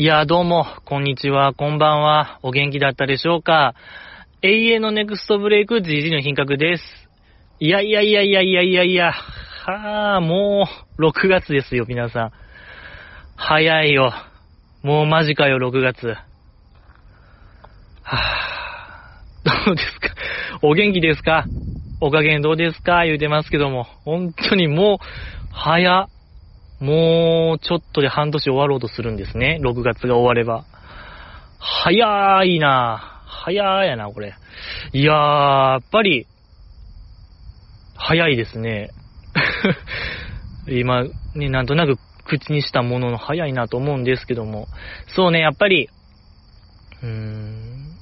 いや、どうも、こんにちは、こんばんは。お元気だったでしょうか？永遠のネクストブレイク GG の品格です。いやいやいやいやいやいやいや、はぁ、もう、6月ですよ、皆さん。早いよ。もうマジかよ、6月。はぁ、どうですか？お元気ですか？お加減どうですか？言うてますけども、本当にもう、早、もう、ちょっとで半年終わろうとするんですね。6月が終われば。早いな早やな、これ。いやー、やっぱり、早いですね。今、ね、なんとなく口にしたものの早いなと思うんですけども。そうね、やっぱり、うーん、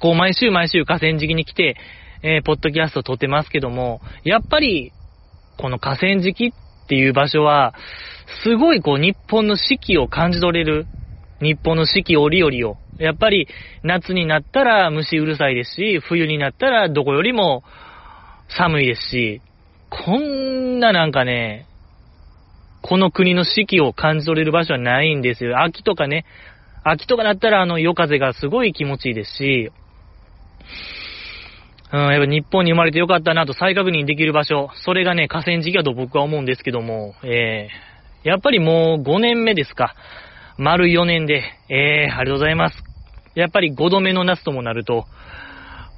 こう毎週毎週河川敷に来て、えー、ポッドキャスト撮ってますけども、やっぱり、この河川敷っていう場所は、すごいこう日本の四季を感じ取れる。日本の四季折々を。やっぱり夏になったら虫うるさいですし、冬になったらどこよりも寒いですし、こんななんかね、この国の四季を感じ取れる場所はないんですよ。秋とかね、秋とかだったらあの夜風がすごい気持ちいいですし、うん、やっぱ日本に生まれてよかったなと再確認できる場所、それがね、河川敷だと僕は思うんですけども、えー、やっぱりもう5年目ですか。丸4年で、えー、ありがとうございます。やっぱり5度目の夏ともなると、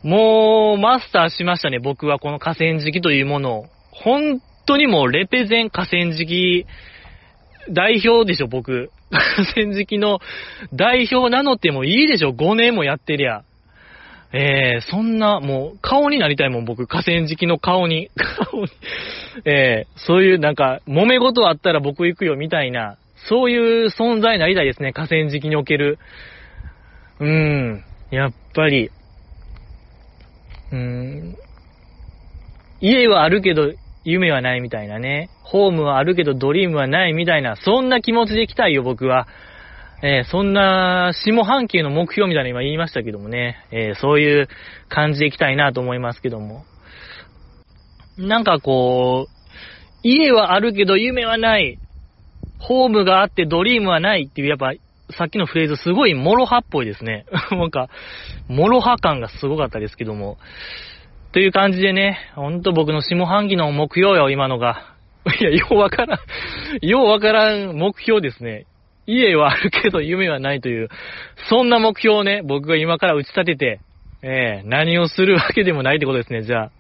もう、マスターしましたね、僕はこの河川敷というものを。本当にもう、レペゼン河川敷、代表でしょ、僕。河川敷の代表名乗ってもいいでしょ、5年もやってりゃ。えー、そんな、もう、顔になりたいもん、僕、河川敷の顔に。顔に。えー、そういうなんか、揉め事あったら僕行くよ、みたいな、そういう存在になりたいですね、河川敷における。うーん、やっぱり、うーん、家はあるけど、夢はないみたいなね。ホームはあるけどドリームはないみたいな、そんな気持ちで行きたいよ、僕は。えー、そんな、下半期の目標みたいな今言いましたけどもね、えー、そういう感じでいきたいなと思いますけども。なんかこう、家はあるけど夢はない。ホームがあってドリームはないっていう、やっぱ、さっきのフレーズすごい MOROHA っぽいですね。なんか、 MOROHA 感がすごかったですけども。という感じでね、ほんと僕の下半期の目標よ、今のが。いや、ようわからん、ようわからん目標ですね。家はあるけど夢はないという、そんな目標をね、僕が今から打ち立てて、えー、何をするわけでもないってことですね、じゃあ。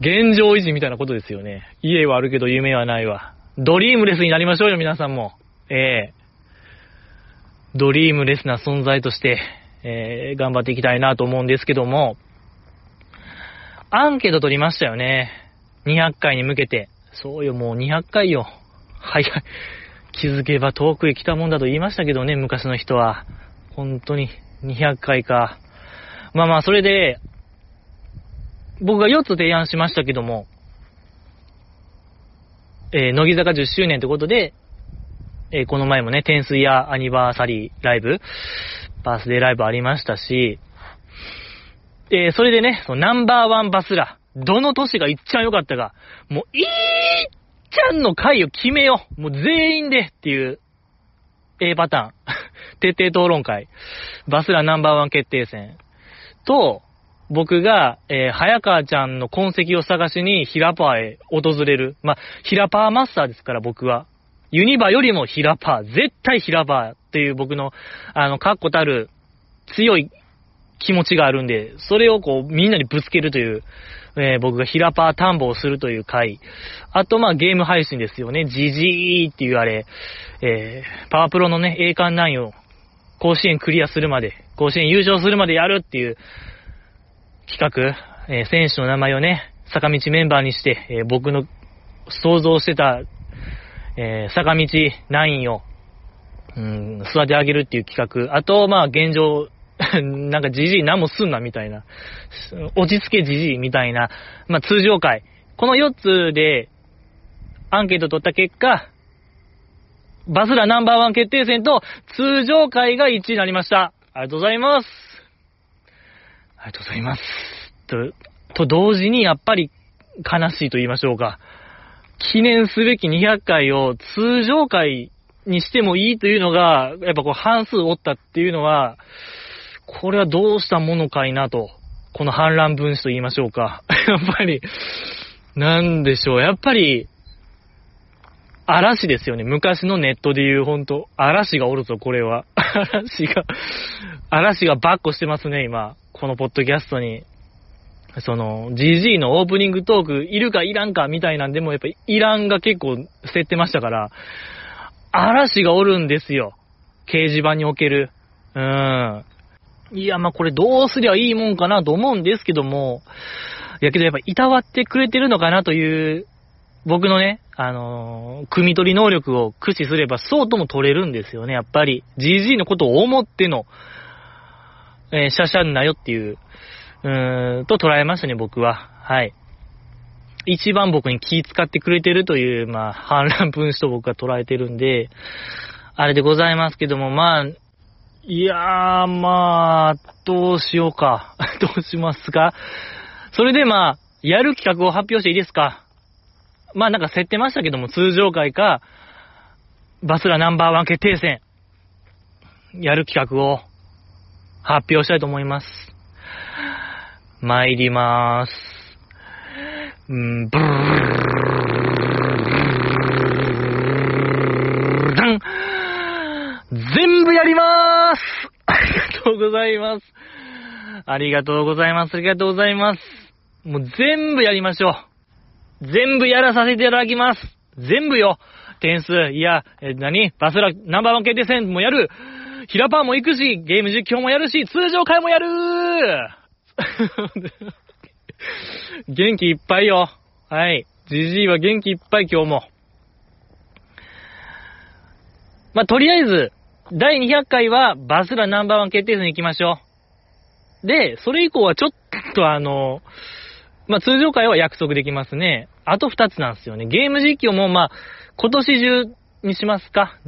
現状維持みたいなことですよね。家はあるけど夢はないわ。ドリームレスになりましょうよ、皆さんも。えー、ドリームレスな存在として、えー、頑張っていきたいなと思うんですけども、アンケート取りましたよね。200回に向けて。そうよ、もう200回よ。早い。気づけば遠くへ来たもんだと言いましたけどね、昔の人は。本当に、200回か。まあまあ、それで、僕が4つ提案しましたけども、えー、乃木坂10周年ということで、えー、この前もね、天水やアニバーサリーライブ、バースデーライブありましたし、えー、それでね、そのナンバーワンバスラ、どの都市が一番良かったか、もう、いいちゃんの回を決めよう。もう全員でっていう A パターン。徹底討論会。バスラナンバーワン決定戦。と、僕が、えー、早川ちゃんの痕跡を探しにヒラパーへ訪れる。まあ、ヒラパーマスターですから、僕は。ユニバよりもヒラパー。絶対ヒラパーっていう僕の、あの、確固たる強い気持ちがあるんで、それをこう、みんなにぶつけるという、えー、僕がヒラパー探訪をするという回。あと、まあ、ゲーム配信ですよね。ジジーっていうあれ、えー、パワープロのね、栄冠9を甲子園クリアするまで、甲子園優勝するまでやるっていう企画、えー、選手の名前をね、坂道メンバーにして、えー、僕の想像してた、えー、坂道9を、うん、育て上げるっていう企画。あと、まあ、現状、なんかじじい何もすんなみたいな。落ち着けじじいみたいな。まあ、通常回。この4つで、アンケート取った結果、バスラナンバーワン決定戦と通常回が1位になりました。ありがとうございます。ありがとうございます。と、と同時にやっぱり悲しいと言いましょうか。記念すべき200回を通常回にしてもいいというのが、やっぱこう半数おったっていうのは、これはどうしたものかいなと。この反乱分子と言いましょうか。やっぱり、なんでしょう。やっぱり、嵐ですよね。昔のネットで言う、ほんと、嵐がおるぞ、これは。嵐が、嵐がバッコしてますね、今。このポッドキャストに。その、GG のオープニングトーク、いるかいらんかみたいなんでも、やっぱいらんが結構捨ててましたから、嵐がおるんですよ。掲示板における。うん。いや、まあこれどうすりゃいいもんかなと思うんですけども、やけどやっぱいたわってくれてるのかなという、僕のね、あのー、組み取り能力を駆使すればそうとも取れるんですよね、やっぱり。GG のことを思っての、えー、シャシャンなよっていう、うーん、と捉えましたね、僕は。はい。一番僕に気使ってくれてるという、まあ、反乱分子と僕は捉えてるんで、あれでございますけども、まあ、いやー、まあ、どうしようか。どうしますか？それでまあ、やる企画を発表していいですか？まあなんか設定ましたけども、通常会か、バスラナンバーワン決定戦、やる企画を発表したいと思います。参りまーす。んブーダン全部やりまーすとうございます。ありがとうございます。ありがとうございます。もう全部やりましょう。全部やらさせていただきます。全部よ。点数、いや、え、何？バスラナンバーワン決定戦もやる。ヒラパーも行くし、ゲーム実況もやるし、通常回もやる 元気いっぱいよ。はい。じじいは元気いっぱい今日も。まあ、とりあえず、第200回はバスラナンバーワン決定戦に行きましょう。で、それ以降はちょっとあの、まあ、通常回は約束できますね。あと2つなんですよね。ゲーム実況もまあ、今年中にしますか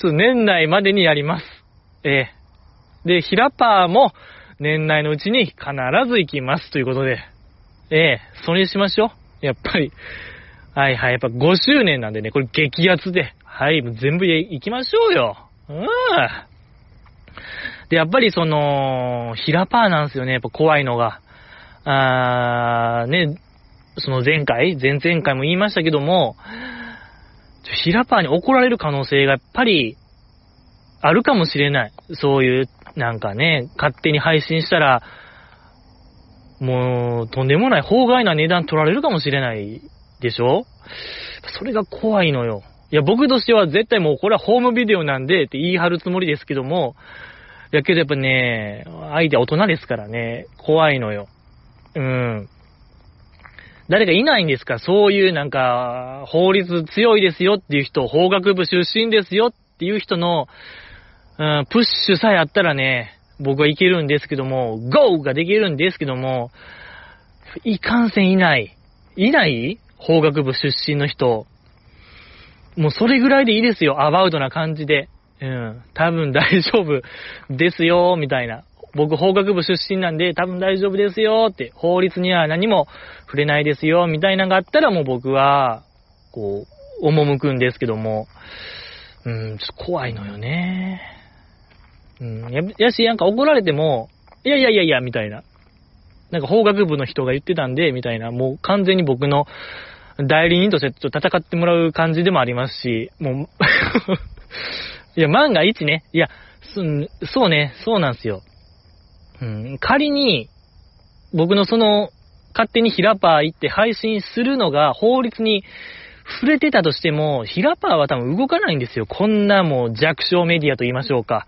ちょっと年内までにやります。ええで、ヒラパーも年内のうちに必ず行きますということで。ええそれにしましょう。やっぱり。はいはい。やっぱ5周年なんでね、これ激アツで。はい、全部行きましょうよ。うん。で、やっぱりその、ヒラパーなんですよね、やっぱ怖いのが。あー、ね、その前回、前々回も言いましたけども、ヒラパーに怒られる可能性がやっぱり、あるかもしれない。そういう、なんかね、勝手に配信したら、もう、とんでもない、法外な値段取られるかもしれないでしょ？それが怖いのよ。いや、僕としては絶対もうこれはホームビデオなんでって言い張るつもりですけども、やけどやっぱね、相手は大人ですからね、怖いのよ。うん。誰かいないんですか？そういうなんか、法律強いですよっていう人、法学部出身ですよっていう人の、うん、プッシュさえあったらね、僕はいけるんですけども、GO! ができるんですけども、いかんせんいない。いない？法学部出身の人。もうそれぐらいでいいですよ。アバウトな感じで。うん。多分大丈夫ですよ、みたいな。僕法学部出身なんで多分大丈夫ですよって、法律には何も触れないですよ、みたいなのがあったらもう僕は、こう、赴くんですけども、うん、ちょっと怖いのよね。うん、や、やし、なんか怒られても、いやいやいやいや、みたいな。なんか法学部の人が言ってたんで、みたいな、もう完全に僕の代理人としてちょっと戦ってもらう感じでもありますし、もう いや、万が一ね、いや、そうね、そうなんですよ。うん、仮に、僕のその、勝手にヒラパー行って配信するのが法律に触れてたとしても、ヒラパーは多分動かないんですよ。こんなもう弱小メディアと言いましょうか。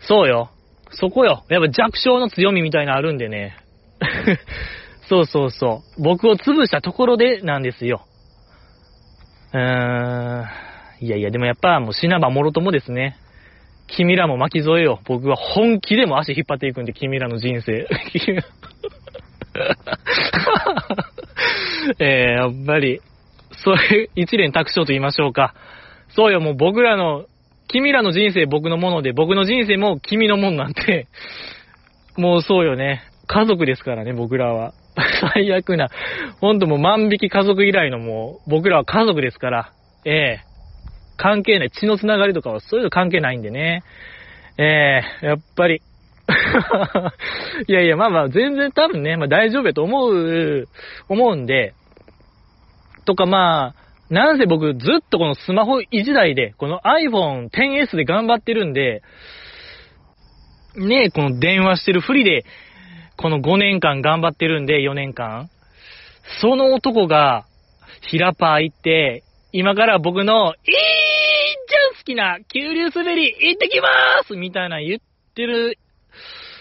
そうよ。そこよ。やっぱ弱小の強みみたいなのあるんでね。そうそうそう。僕を潰したところでなんですよ。うーん。いやいや、でもやっぱもう死なばもろともですね。君らも巻き添えよ。僕は本気でも足引っ張っていくんで、君らの人生。えー、やっぱり、それ、一連卓勝と言いましょうか。そうよ、もう僕らの、君らの人生僕のもので、僕の人生も君のもんなんて、もうそうよね。家族ですからね、僕らは。最悪な、ほんともう万引き家族以来のもう、僕らは家族ですから、ええ。関係ない。血のつながりとかはそういうの関係ないんでね。えー、やっぱり。いやいや、まあまあ、全然多分ね、まあ大丈夫やと思う、思うんで、とかまあ、なんせ僕ずっとこのスマホ1台で、この iPhone XS で頑張ってるんで、ねえ、この電話してるふりで、この5年間頑張ってるんで、4年間。その男が、ヒラパー行って、今から僕の、いーちゃん好きな、急流滑り、行ってきまーすみたいな言ってる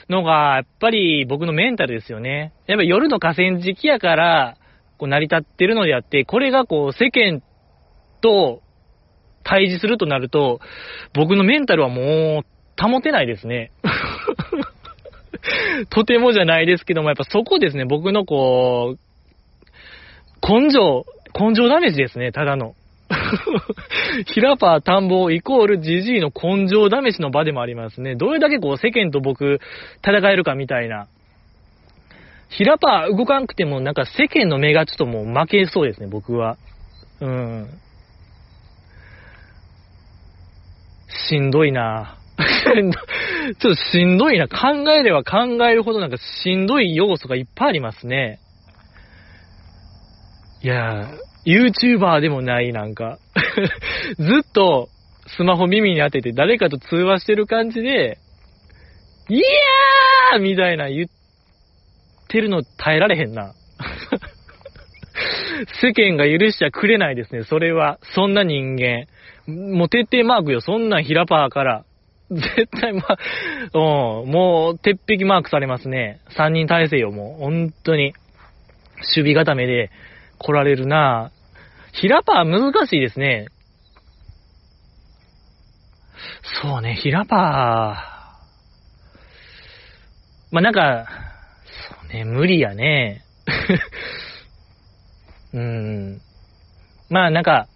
のが、やっぱり僕のメンタルですよね。やっぱ夜の河川敷やから、こう成り立ってるのであって、これがこう世間と対峙するとなると、僕のメンタルはもう保てないですね。とてもじゃないですけども、やっぱそこですね、僕のこう、根性、根性ダメージですね、ただの。ヒラパー田んぼイコールジジイの根性試しの場でもありますね。どれだけこう世間と僕戦えるかみたいな。ヒラパー動かんくてもなんか世間の目がちょっともう負けそうですね、僕は。うん。しんどいな ちょっとしんどいな。考えれば考えるほどなんかしんどい要素がいっぱいありますね。いやー、YouTuber でもない、なんか ずっとスマホ耳に当てて誰かと通話してる感じで、いやーみたいな言ってるの耐えられへんな。世間が許しちゃくれないですね、それは。そんな人間。もう徹底マークよ、そんなヒラパーから。絶対ま、うん、もう、鉄壁マークされますね。三人体制よ、もう。本当に。守備固めで来られるなヒラパー難しいですね。そうね、ヒラパー。まあ、なんか、そうね、無理やね。うん。まあ、なんか、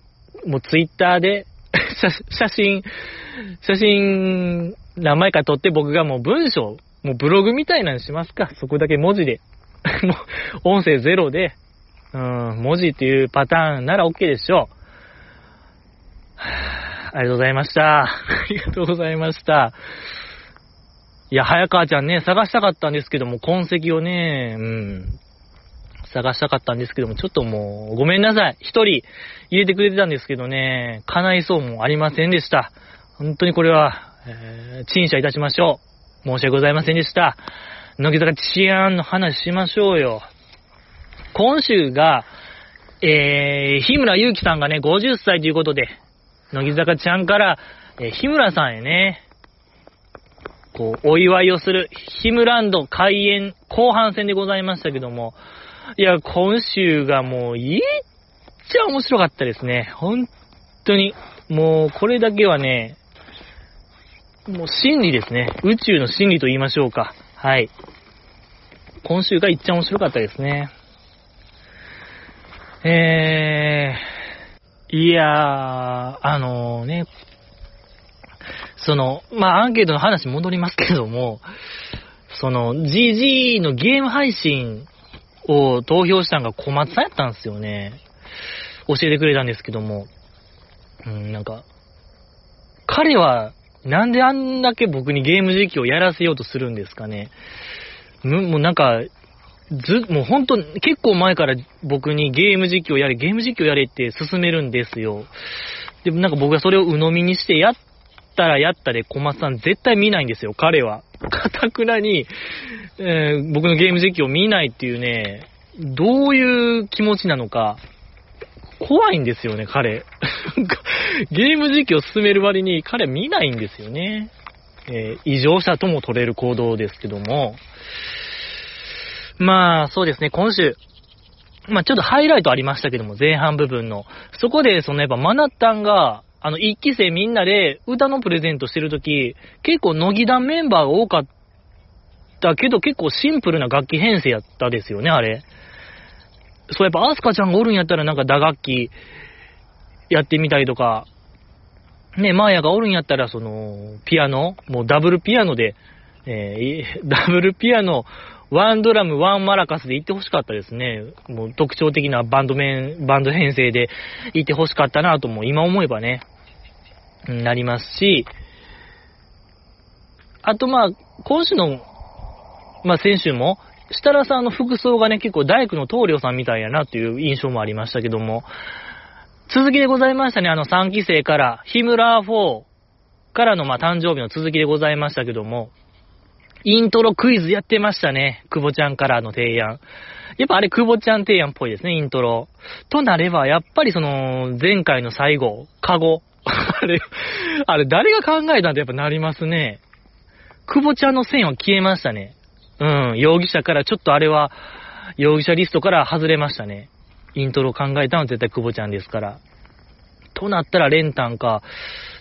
もうツイッターで写真、写真何枚か撮って僕がもう文章、もうブログみたいなのしますか。そこだけ文字で。もう音声ゼロで、うん、文字っていうパターンなら OK でしょう。ありがとうございました。ありがとうございました。いや、早川ちゃんね、探したかったんですけども、痕跡をね、うん、探したかったんですけども、ちょっともう、ごめんなさい。一人入れてくれてたんですけどね、叶いそうもありませんでした。本当にこれは、えー、陳謝いたしましょう。申し訳ございませんでした。乃木坂治安の話しましょうよ。今週が、えー、日村祐樹さんがね、50歳ということで、乃木坂ちゃんから、えー、日村さんへね、こう、お祝いをする、ヒムランド開演後半戦でございましたけども、いや、今週がもう、いっちゃ面白かったですね。本当に。もう、これだけはね、もう真理ですね。宇宙の真理と言いましょうか。はい。今週がいっちゃ面白かったですね。えー、いやー、あのー、ね、その、まあ、アンケートの話戻りますけども、その、GG のゲーム配信を投票したのが小松さんやったんですよね。教えてくれたんですけども、うん、なんか、彼は、なんであんだけ僕にゲーム実況をやらせようとするんですかね。もうなんか、ず、もうほんと、結構前から僕にゲーム実況やれ、ゲーム実況やれって勧めるんですよ。でもなんか僕がそれを鵜呑みにしてやったらやったで小松さん絶対見ないんですよ、彼は。かたくなに、えー、僕のゲーム実況見ないっていうね、どういう気持ちなのか、怖いんですよね、彼。ゲーム実況を進める割に彼見ないんですよね。えー、異常者とも取れる行動ですけども。まあ、そうですね、今週、まあちょっとハイライトありましたけども、前半部分の。そこで、そのやっぱマナッタンが、あの、一期生みんなで歌のプレゼントしてるとき、結構乃木団メンバーが多かったけど、結構シンプルな楽器編成やったですよね、あれ。そう、やっぱアスカちゃんがおるんやったらなんか打楽器やってみたりとか、ね、マーヤがおるんやったら、その、ピアノ、もうダブルピアノで、えー、ダブルピアノ、ワンドラム、ワンマラカスで行ってほしかったですね。もう特徴的なバンド面、バンド編成で行ってほしかったなとも今思えばね。なりますし、あとまあ、今週の、まあ先週も、設楽さんの服装がね、結構大工の棟梁さんみたいやなっていう印象もありましたけども、続きでございましたね、あの3期生から、ヒムラー4からのまあ誕生日の続きでございましたけども、イントロクイズやってましたね、久保ちゃんからの提案。やっぱあれ久保ちゃん提案っぽいですね、イントロ。となれば、やっぱりその、前回の最後、カゴ。あれ、あれ誰が考えたんってやっぱなりますね。久保ちゃんの線は消えましたね。うん、容疑者からちょっとあれは、容疑者リストから外れましたね。イントロ考えたのは絶対久保ちゃんですから。となったらレンタンか、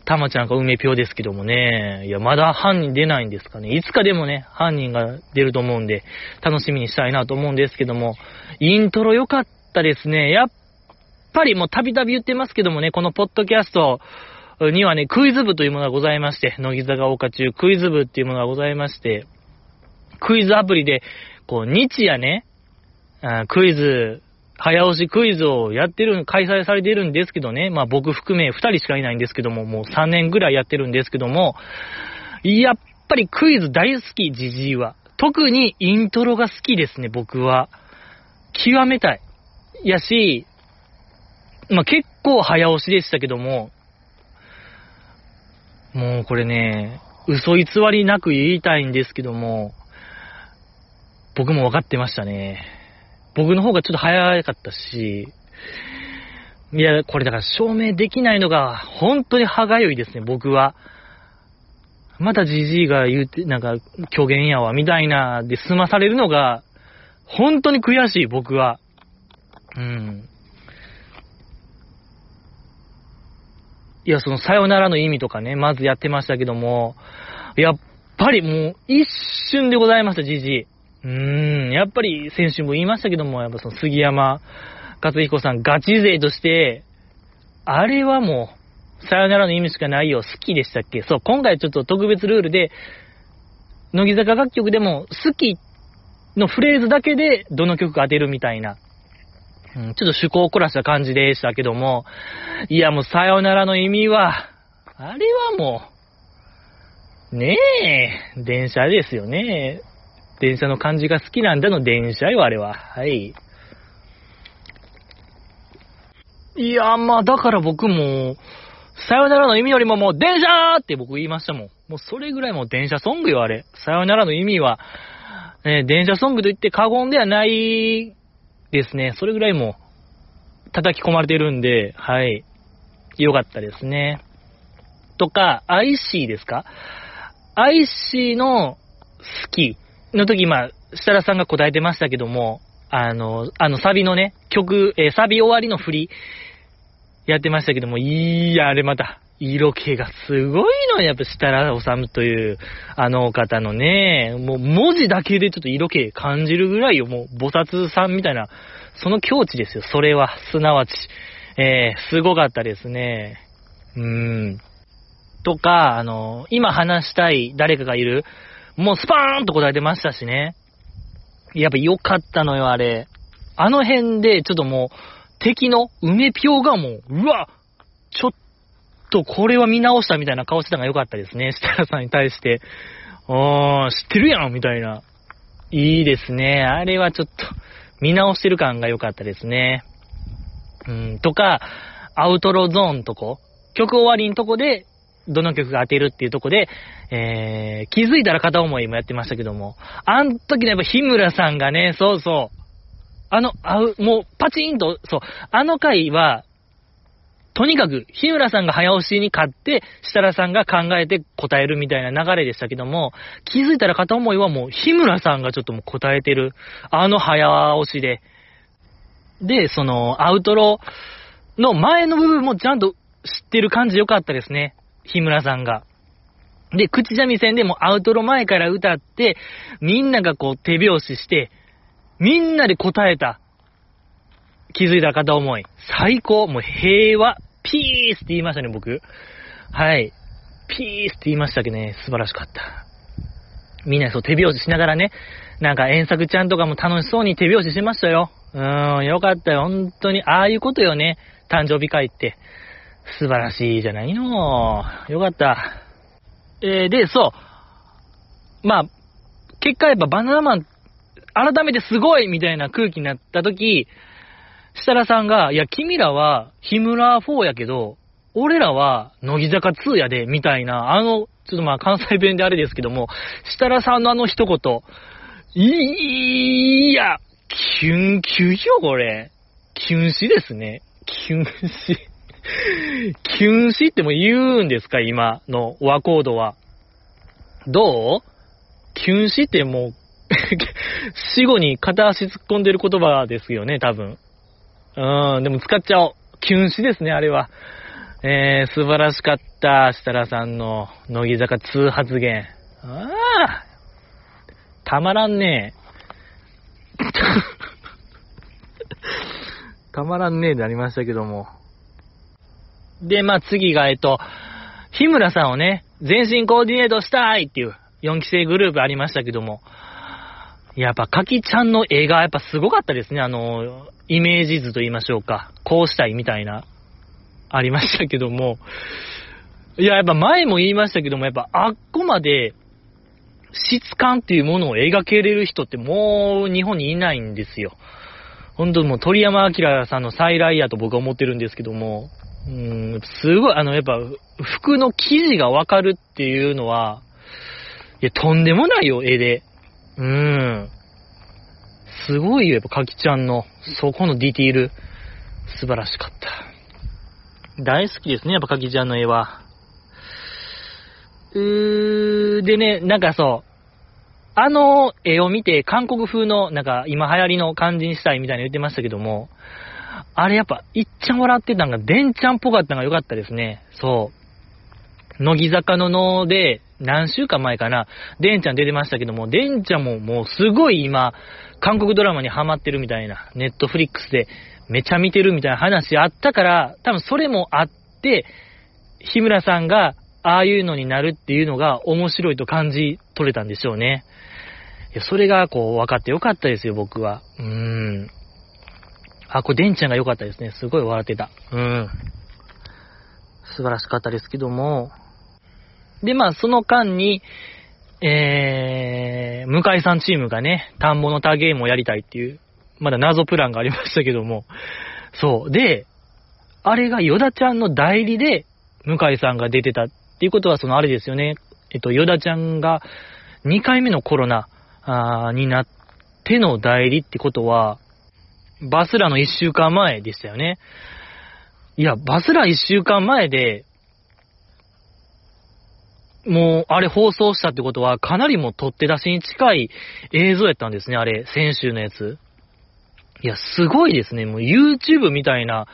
たまちゃんか梅ぴょですけどもね。いや、まだ犯人出ないんですかね。いつかでもね、犯人が出ると思うんで、楽しみにしたいなと思うんですけども、イントロ良かったですね。やっぱりもうたびたび言ってますけどもね、このポッドキャストにはね、クイズ部というものがございまして、乃木坂岡中クイズ部っていうものがございまして、クイズアプリで、こう、日夜ね、クイズ、早押しクイズをやってる、開催されてるんですけどね、まあ僕含め2人しかいないんですけども、もう3年ぐらいやってるんですけども、やっぱりクイズ大好き、ジジイは。特にイントロが好きですね、僕は。極めたい。やし、まあ結構早押しでしたけども、もうこれね、嘘偽りなく言いたいんですけども、僕も分かってましたね。僕の方がちょっと早かったし、いや、これだから証明できないのが本当に歯がゆいですね、僕は。またじじいが言うて、なんか、虚言やわ、みたいな、で済まされるのが、本当に悔しい、僕は。うん。いや、その、さよならの意味とかね、まずやってましたけども、やっぱりもう、一瞬でございました、じじい。うーん、やっぱり先週も言いましたけども、やっぱその杉山勝彦さんガチ勢として、あれはもう、さよならの意味しかないよ、好きでしたっけ？そう、今回ちょっと特別ルールで、乃木坂楽曲でも好きのフレーズだけでどの曲か当てるみたいな、ちょっと趣向を凝らした感じでしたけども、いやもうさよならの意味は、あれはもう、ねえ、電車ですよね。電車の感じが好きなんだの電車よ、あれは。はい。いや、まあ、だから僕も、さよならの意味よりももう、電車って僕言いましたもん。もうそれぐらいもう電車ソングよ、あれ。さよならの意味は、え電車ソングと言って過言ではないですね。それぐらいも叩き込まれてるんで、はい。よかったですね。とか、IC ですか ?IC の好きの時、まあ、設楽さんが答えてましたけども、あの、あの、サビのね、曲、えー、サビ終わりの振り、やってましたけども、いや、あれまた、色気がすごいのやっぱ設楽治という、あの方のね、もう文字だけでちょっと色気感じるぐらいよ、もう菩薩さんみたいな、その境地ですよ、それは、すなわち。えー、すごかったですね。うーん。とか、あの、今話したい誰かがいる、もうスパーンと答えてましたしね。やっぱ良かったのよ、あれ。あの辺で、ちょっともう、敵の梅ぴょうがもう、うわちょっとこれは見直したみたいな顔してたのが良かったですね。設楽さんに対して。あー、知ってるやんみたいな。いいですね。あれはちょっと、見直してる感が良かったですね。うん、とか、アウトロゾーンとこ、曲終わりのとこで、どの曲が当てるっていうとこで、えー、気づいたら片思いもやってましたけども、あん時のやっぱ日村さんがね、そうそう、あの、あう、もうパチンと、そう、あの回は、とにかく、日村さんが早押しに勝って、設楽さんが考えて答えるみたいな流れでしたけども、気づいたら片思いはもう日村さんがちょっともう答えてる、あの早押しで。で、その、アウトロの前の部分もちゃんと知ってる感じ良かったですね。日村さんが。で、口三味線でもアウトロ前から歌って、みんながこう手拍子して、みんなで答えた。気づいた片思い。最高。もう平和。ピースって言いましたね、僕。はい。ピースって言いましたけどね、素晴らしかった。みんなそう手拍子しながらね、なんか遠作ちゃんとかも楽しそうに手拍子しましたよ。うーん、よかったよ。本当に、ああいうことよね。誕生日会って。素晴らしいじゃないの。よかった。えー、で、そう。まあ、結果やっぱバナナマン、改めてすごいみたいな空気になった時、設楽さんが、いや、君らは、日村4やけど、俺らは、乃木坂2やで、みたいな、あの、ちょっとまあ関西弁であれですけども、設楽さんのあの一言、いや、キュンキュンよ、これ。キュン死ですね。キュン死。キュン死っても言うんですか、今の和コードは。どう？キュン死ってもう、死後に片足突っ込んでる言葉ですよね、多分。うん、でも使っちゃおう。キュン死ですね、あれは。えー、素晴らしかった、設楽さんの乃木坂2発言。ああたまらんねえ。たまらんねえでありましたけども。で、まあ次が、えっと、日村さんをね、全身コーディネートしたいっていう4期生グループありましたけども、やっぱ、かきちゃんの絵がやっぱすごかったですね。あの、イメージ図と言いましょうか。こうしたいみたいな、ありましたけども。いや、やっぱ前も言いましたけども、やっぱあっこまで、質感っていうものを描けれる人ってもう日本にいないんですよ。本当もう鳥山明さんの再来やと僕は思ってるんですけども、うん、すごい、あの、やっぱ、服の生地がわかるっていうのは、いや、とんでもないよ、絵で。うん。すごいよ、やっぱ、かきちゃんの、そこのディティール、素晴らしかった。大好きですね、やっぱ、かきちゃんの絵は。うー、でね、なんかそう、あの絵を見て、韓国風の、なんか、今流行りの感じにしたいみたいに言ってましたけども、あれやっぱ、いっちゃん笑ってたんが、デンちゃんっぽかったのが良かったですね。そう。乃木坂のので、何週間前かな、デンちゃん出てましたけども、デンちゃんももうすごい今、韓国ドラマにハマってるみたいな、ネットフリックスでめちゃ見てるみたいな話あったから、多分それもあって、日村さんがああいうのになるっていうのが面白いと感じ取れたんでしょうね。いや、それがこう分かってよかったですよ、僕は。うーん。あ、これ、デンちゃんが良かったですね。すごい笑ってた。うん。素晴らしかったですけども。で、まあ、その間に、えー、向井さんチームがね、田んぼの他ゲームをやりたいっていう、まだ謎プランがありましたけども。そう。で、あれがヨダちゃんの代理で、向井さんが出てたっていうことは、そのあれですよね。えっと、ヨダちゃんが2回目のコロナあーになっての代理ってことは、バスラの1週間前でしたよね。いや、バスラ1週間前で、もう、あれ放送したってことは、かなりもう取って出しに近い映像やったんですね、あれ、先週のやつ。いや、すごいですね。もう YouTube みたいな、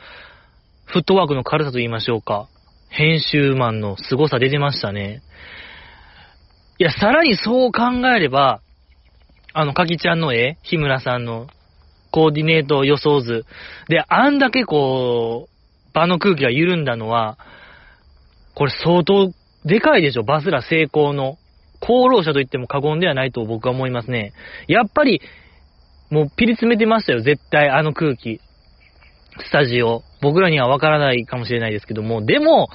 フットワークの軽さと言いましょうか。編集マンの凄さ出てましたね。いや、さらにそう考えれば、あの、かきちゃんの絵、日村さんのコーディネート予想図。で、あんだけこう、場の空気が緩んだのは、これ相当でかいでしょ、バスラ成功の。功労者と言っても過言ではないと僕は思いますね。やっぱり、もうピリ詰めてましたよ、絶対、あの空気。スタジオ。僕らにはわからないかもしれないですけども、でも、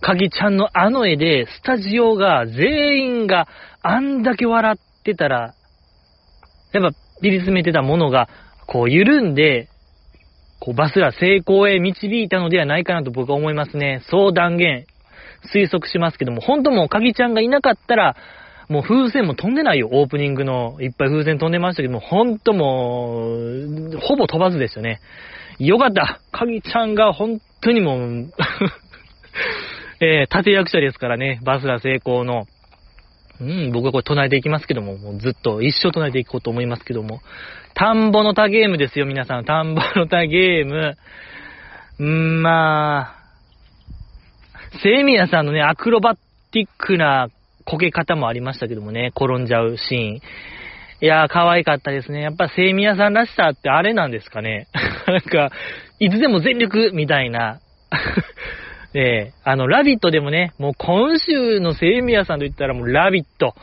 かぎちゃんのあの絵で、スタジオが、全員があんだけ笑ってたら、やっぱピリ詰めてたものが、こう緩んで、こうバスラ成功へ導いたのではないかなと僕は思いますね。そう断言、推測しますけども、本当もうかぎちゃんがいなかったら、もう風船も飛んでないよ。オープニングのいっぱい風船飛んでましたけども、ほんともう、ほぼ飛ばずですよね。よかった。かぎちゃんが本当にもう、えー、立役者ですからね。バスラ成功の。うん、僕はこれ唱えていきますけども、もうずっと一生唱えていこうと思いますけども。田んぼの他ゲームですよ、皆さん。田んぼの他ゲーム。んーまあ、セミヤさんのね、アクロバティックなこけ方もありましたけどもね、転んじゃうシーン。いやー、可愛かったですね。やっぱセミヤさんらしさってあれなんですかね。なんか、いつでも全力みたいな。ええあの、ラビットでもね、もう今週のセイミヤさんと言ったらもうラビット。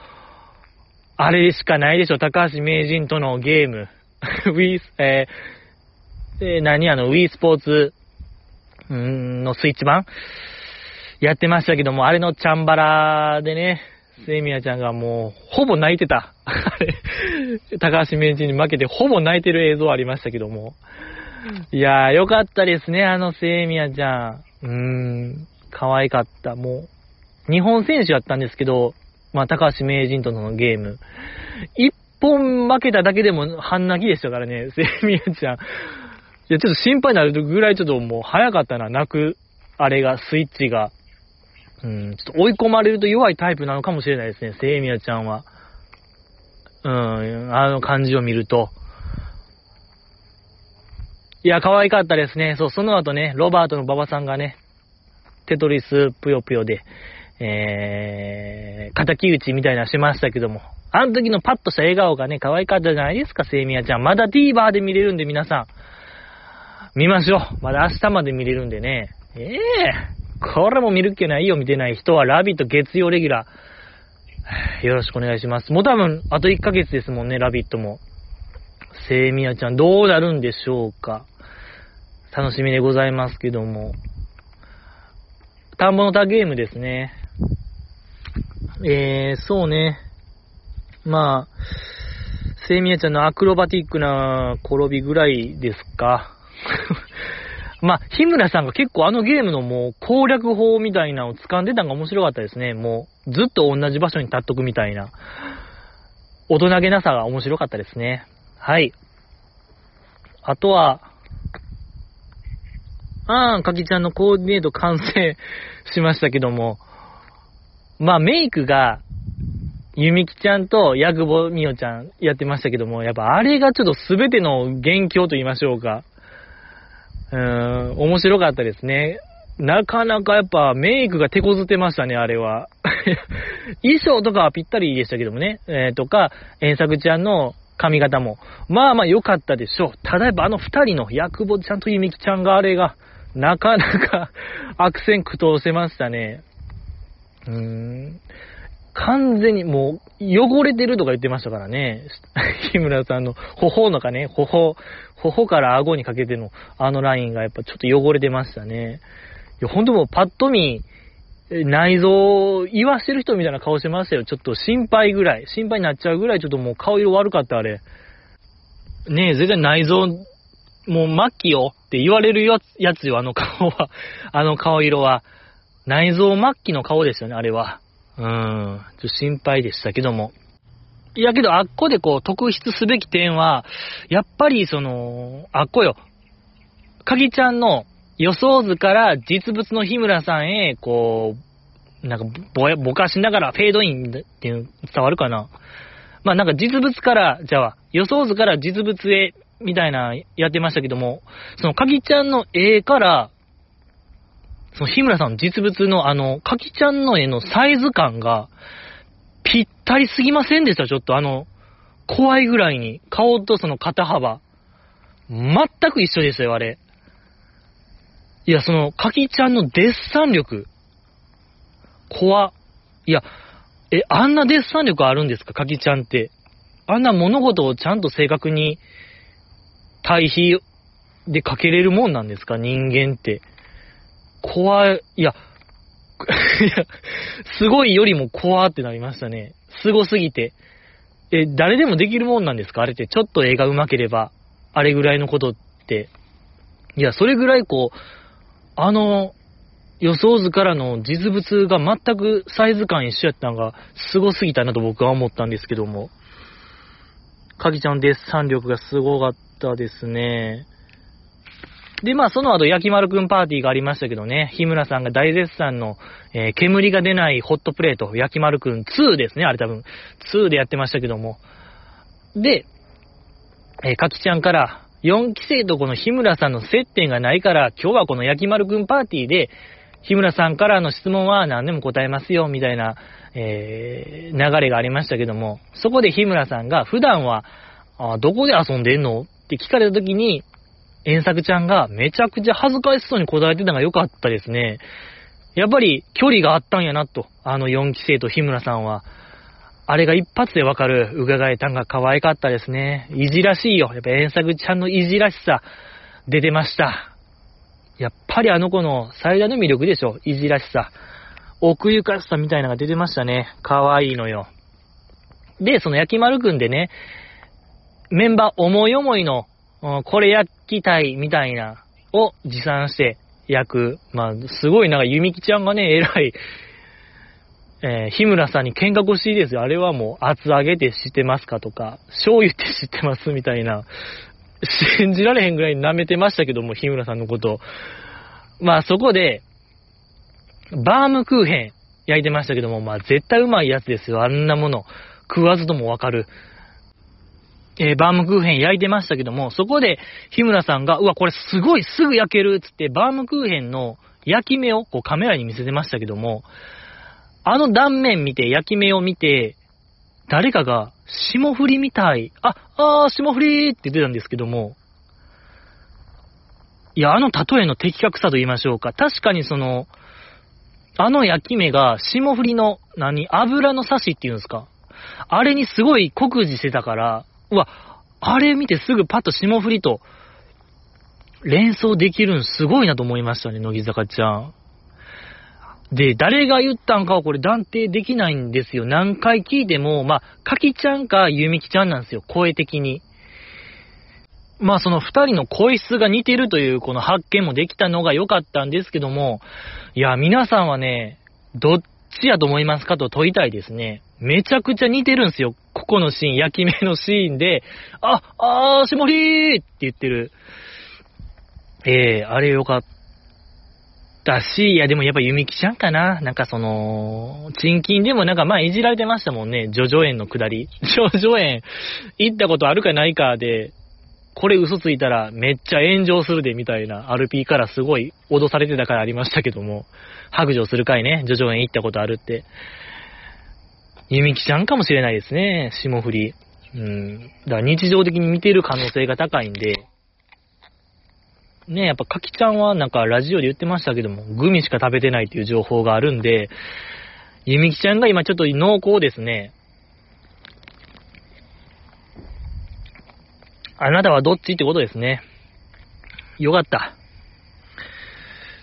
あれしかないでしょ、高橋名人とのゲーム。ウィース、えー、えー何あの、ウィースポーツうーん、のスイッチ版？やってましたけども、あれのチャンバラでね、セイミヤちゃんがもう、ほぼ泣いてた。あれ、高橋名人に負けてほぼ泣いてる映像ありましたけども。いやー、よかったですね、あのセイミヤちゃん。うーん、可愛かった。もう、日本選手やったんですけど、まあ、高橋名人とのゲーム。一本負けただけでも半泣きでしたからね、セミヤちゃん。いや、ちょっと心配になるぐらいちょっともう早かったな、泣く、あれが、スイッチが。うん、ちょっと追い込まれると弱いタイプなのかもしれないですね、セイミヤちゃんは。うん、あの感じを見ると。いや、可愛かったですね。そう、その後ね、ロバートの馬場さんがね、テトリスぷよぷよで、えー、仇討ちみたいなしましたけども、あの時のパッとした笑顔がね、可愛かったじゃないですか、セイミヤちゃん。まだ TVer で見れるんで皆さん、見ましょう。まだ明日まで見れるんでね。ええー、これも見るっけないよ、見てない人は、ラビット月曜レギュラー。よろしくお願いします。もう多分、あと1ヶ月ですもんね、ラビットも。セイミヤちゃん、どうなるんでしょうか。楽しみでございますけども。田んぼの田ゲームですね。えー、そうね。まあ、セミヤちゃんのアクロバティックな転びぐらいですか。まあ、日村さんが結構あのゲームのもう攻略法みたいなのを掴んでたのが面白かったですね。もう、ずっと同じ場所に立っとくみたいな。大人げなさが面白かったですね。はい。あとは、あーん、かきちゃんのコーディネート完成しましたけども、まあメイクが、ゆみきちゃんとヤグボみおちゃんやってましたけども、やっぱあれがちょっと全ての元凶と言いましょうか。うーん、面白かったですね。なかなかやっぱメイクが手こずってましたね、あれは。衣装とかはぴったりでしたけどもね。えー、とか、遠作ちゃんの髪型も。まあまあ良かったでしょう。ただやっぱあの二人の、ヤクボちゃんとゆみきちゃんがあれが、なかなか 悪戦苦闘してましたね。うーん。完全にもう、汚れてるとか言ってましたからね。日村さんの頬のかね、頬、頬から顎にかけてのあのラインがやっぱちょっと汚れてましたね。いや、ほんともうパッと見、内臓言わしてる人みたいな顔してましたよ。ちょっと心配ぐらい。心配になっちゃうぐらいちょっともう顔色悪かった、あれ。ねえ、全然内臓、もう末期よって言われるやつよ、あの顔は。あの顔色は。内臓末期の顔ですよね、あれは。うーん。ちょっと心配でしたけども。いやけど、あっこでこう、特筆すべき点は、やっぱりその、あっこよ。かぎちゃんの予想図から実物の日村さんへ、こう、なんかぼや、ぼかしながらフェードインっていう伝わるかなまあなんか実物から、じゃあ、予想図から実物へ、みたいなやってましたけども、そのかぎちゃんの絵から、その日村さんの実物のあの、かきちゃんの絵のサイズ感が、ぴったりすぎませんでした？ちょっとあの、怖いぐらいに。顔とその肩幅。全く一緒ですよ、あれ。いや、その、かきちゃんのデッサン力。怖。いや、え、あんなデッサン力あるんですか、かきちゃんって。あんな物事をちゃんと正確に対比でかけれるもんなんですか、人間って。怖い、いや、いや、すごいよりも怖ってなりましたね。すすぎて。え、誰でもできるもんなんですか？あれって。ちょっと絵が上手ければ、あれぐらいのことって。いや、それぐらいこう、あの、予想図からの実物が全くサイズ感一緒やったのが、すすぎたなと僕は思ったんですけども。かぎちゃんのデッサン力がすごかったですね。で、まあ、その後、焼き丸くんパーティーがありましたけどね、日村さんが大絶賛の、えー、煙が出ないホットプレート、焼き丸くん2ですね、あれ多分、2でやってましたけども。で、えー、かきちゃんから、4期生とこの日村さんの接点がないから、今日はこの焼き丸くんパーティーで、日村さんからの質問は何でも答えますよ、みたいな、えー、流れがありましたけども、そこで日村さんが、普段は、あどこで遊んでんの？って聞かれた時に、遠作ちゃんがめちゃくちゃ恥ずかしそうに答えてたのが良かったですね。やっぱり距離があったんやなと、あの4期生と日村さんは。あれが一発でわかる、伺えたんが可愛かったですね。いじらしいよ。やっぱ遠作ちゃんのいじらしさ、出てました。やっぱりあの子の最大の魅力でしょ。いじらしさ。奥ゆかしさみたいなのが出てましたね。可愛いのよ。で、その焼き丸くんでね、メンバー思い思いの、これ焼きたいみたいな、を持参して焼く。まあ、すごいなんか、ゆみきちゃんがね、偉い、えー、日村さんに喧嘩腰ですよ。あれはもう、厚揚げって知ってますかとか、醤油って知ってますみたいな、信じられへんぐらい舐めてましたけども、日村さんのこと。まあ、そこで、バームクーヘン焼いてましたけども、まあ、絶対うまいやつですよ。あんなもの。食わずともわかる。えー、バームクーヘン焼いてましたけども、そこで日村さんが、うわ、これすごいすぐ焼けるっつって、バームクーヘンの焼き目をこうカメラに見せてましたけども、あの断面見て、焼き目を見て、誰かが、霜降りみたい。あ、あー、霜降りって言ってたんですけども、いや、あの例えの的確さと言いましょうか。確かにその、あの焼き目が霜降りの、何、油の刺しっていうんですか。あれにすごい酷似してたから、うわ、あれ見てすぐパッと霜降りと連想できるんすごいなと思いましたね、乃木坂ちゃん。で、誰が言ったんかはこれ断定できないんですよ。何回聞いても、まあ、かきちゃんかゆみきちゃんなんですよ、声的に。まあ、その二人の声質が似てるというこの発見もできたのが良かったんですけども、いや、皆さんはね、どっちやと思いますかと問いたいですね。めちゃくちゃ似てるんですよ。ここのシーン、焼き目のシーンで、あ、あー、霜降りーって言ってる。えー、あれよかったし、いやでもやっぱ弓木ちゃんかな。なんかその、チンキンでもなんかまあいじられてましたもんね。ジョジョ園の下り。ジョジョ園行ったことあるかないかで、これ嘘ついたらめっちゃ炎上するでみたいな RP からすごい脅されてたからありましたけども、白状するかいね、ジョジョ園行ったことあるって。ゆみきちゃんかもしれないですね、霜降り。うん。だから日常的に見てる可能性が高いんで、ね、やっぱかきちゃんはなんかラジオで言ってましたけども、グミしか食べてないっていう情報があるんで、ゆみきちゃんが今ちょっと濃厚ですね。あなたはどっちってことですね。よかった。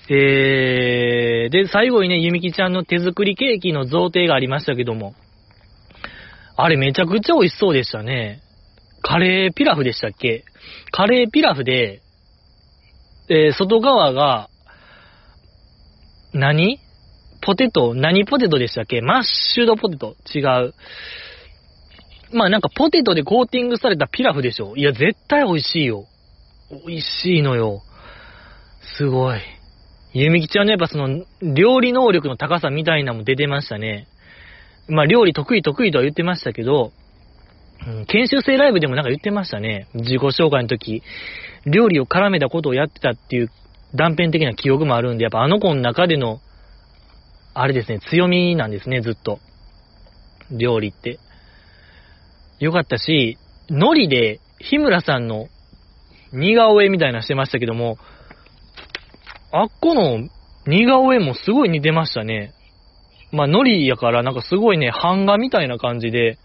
えー、で、最後にね、ゆみきちゃんの手作りケーキの贈呈がありましたけども、あれめちゃくちゃ美味しそうでしたね。カレーピラフでしたっけ？カレーピラフで、えー、外側が、何？ポテト？何ポテトでしたっけ？マッシュドポテト違う。まあなんかポテトでコーティングされたピラフでしょ？いや、絶対美味しいよ。美味しいのよ。すごい。ゆみきちゃんのやっぱその、料理能力の高さみたいなのも出てましたね。まあ料理得意得意とは言ってましたけど、研修生ライブでもなんか言ってましたね。自己紹介の時、料理を絡めたことをやってたっていう断片的な記憶もあるんで、やっぱあの子の中での、あれですね、強みなんですね、ずっと。料理って。よかったし、海苔で日村さんの似顔絵みたいなしてましたけども、あっこの似顔絵もすごい似てましたね。まあ、ノリやからなんかすごいね、版画みたいな感じで、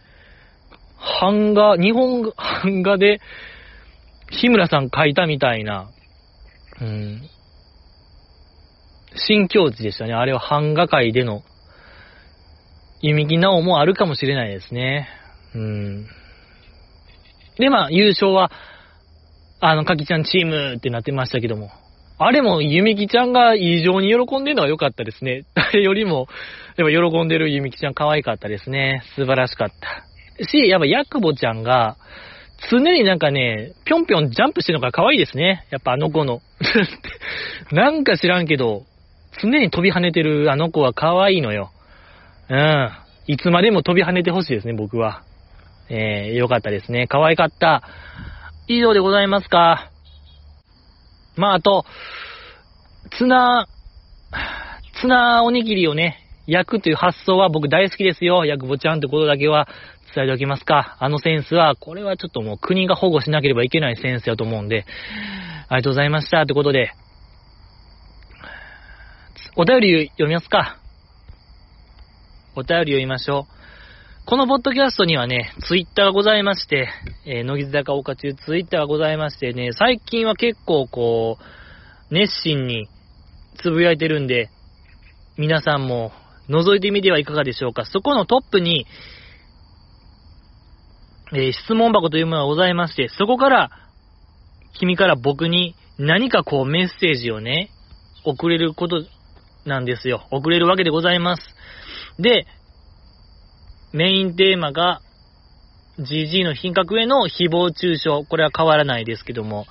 版画、日本版画で、日村さん描いたみたいな、うん、新境地でしたね。あれは版画界での、弓木直もあるかもしれないですね。うん。で、まあ、優勝は、あの、かきちゃんチームってなってましたけども。あれも、ゆみきちゃんが異常に喜んでるのは良かったですね。誰よりも、やっぱ喜んでるゆみきちゃん可愛かったですね。素晴らしかった。し、やっぱヤクボちゃんが、常になんかね、ぴょんぴょんジャンプしてるのが可愛いですね。やっぱあの子の。なんか知らんけど、常に飛び跳ねてるあの子は可愛いのよ。うん。いつまでも飛び跳ねてほしいですね、僕は。えー、よかったですね。可愛かった。以上でございますか。まあ、あと、ツナ、ツナおにぎりをね、焼くという発想は僕大好きですよ。ヤクボちゃんってことだけは伝えておきますか。あのセンスは、これはちょっともう国が保護しなければいけないセンスやと思うんで、ありがとうございました。ってことで、お便り読みますか。お便り読みましょう。このポッドキャストにはね、ツイッターがございまして、えー、乃木坂岡中ツイッターがございましてね、最近は結構こう、熱心につぶやいてるんで、皆さんも覗いてみてはいかがでしょうか。そこのトップに、えー、質問箱というものがございまして、そこから、君から僕に何かこうメッセージをね、送れることなんですよ。送れるわけでございます。で、メインテーマが、GG の品格への誹謗中傷。これは変わらないですけども、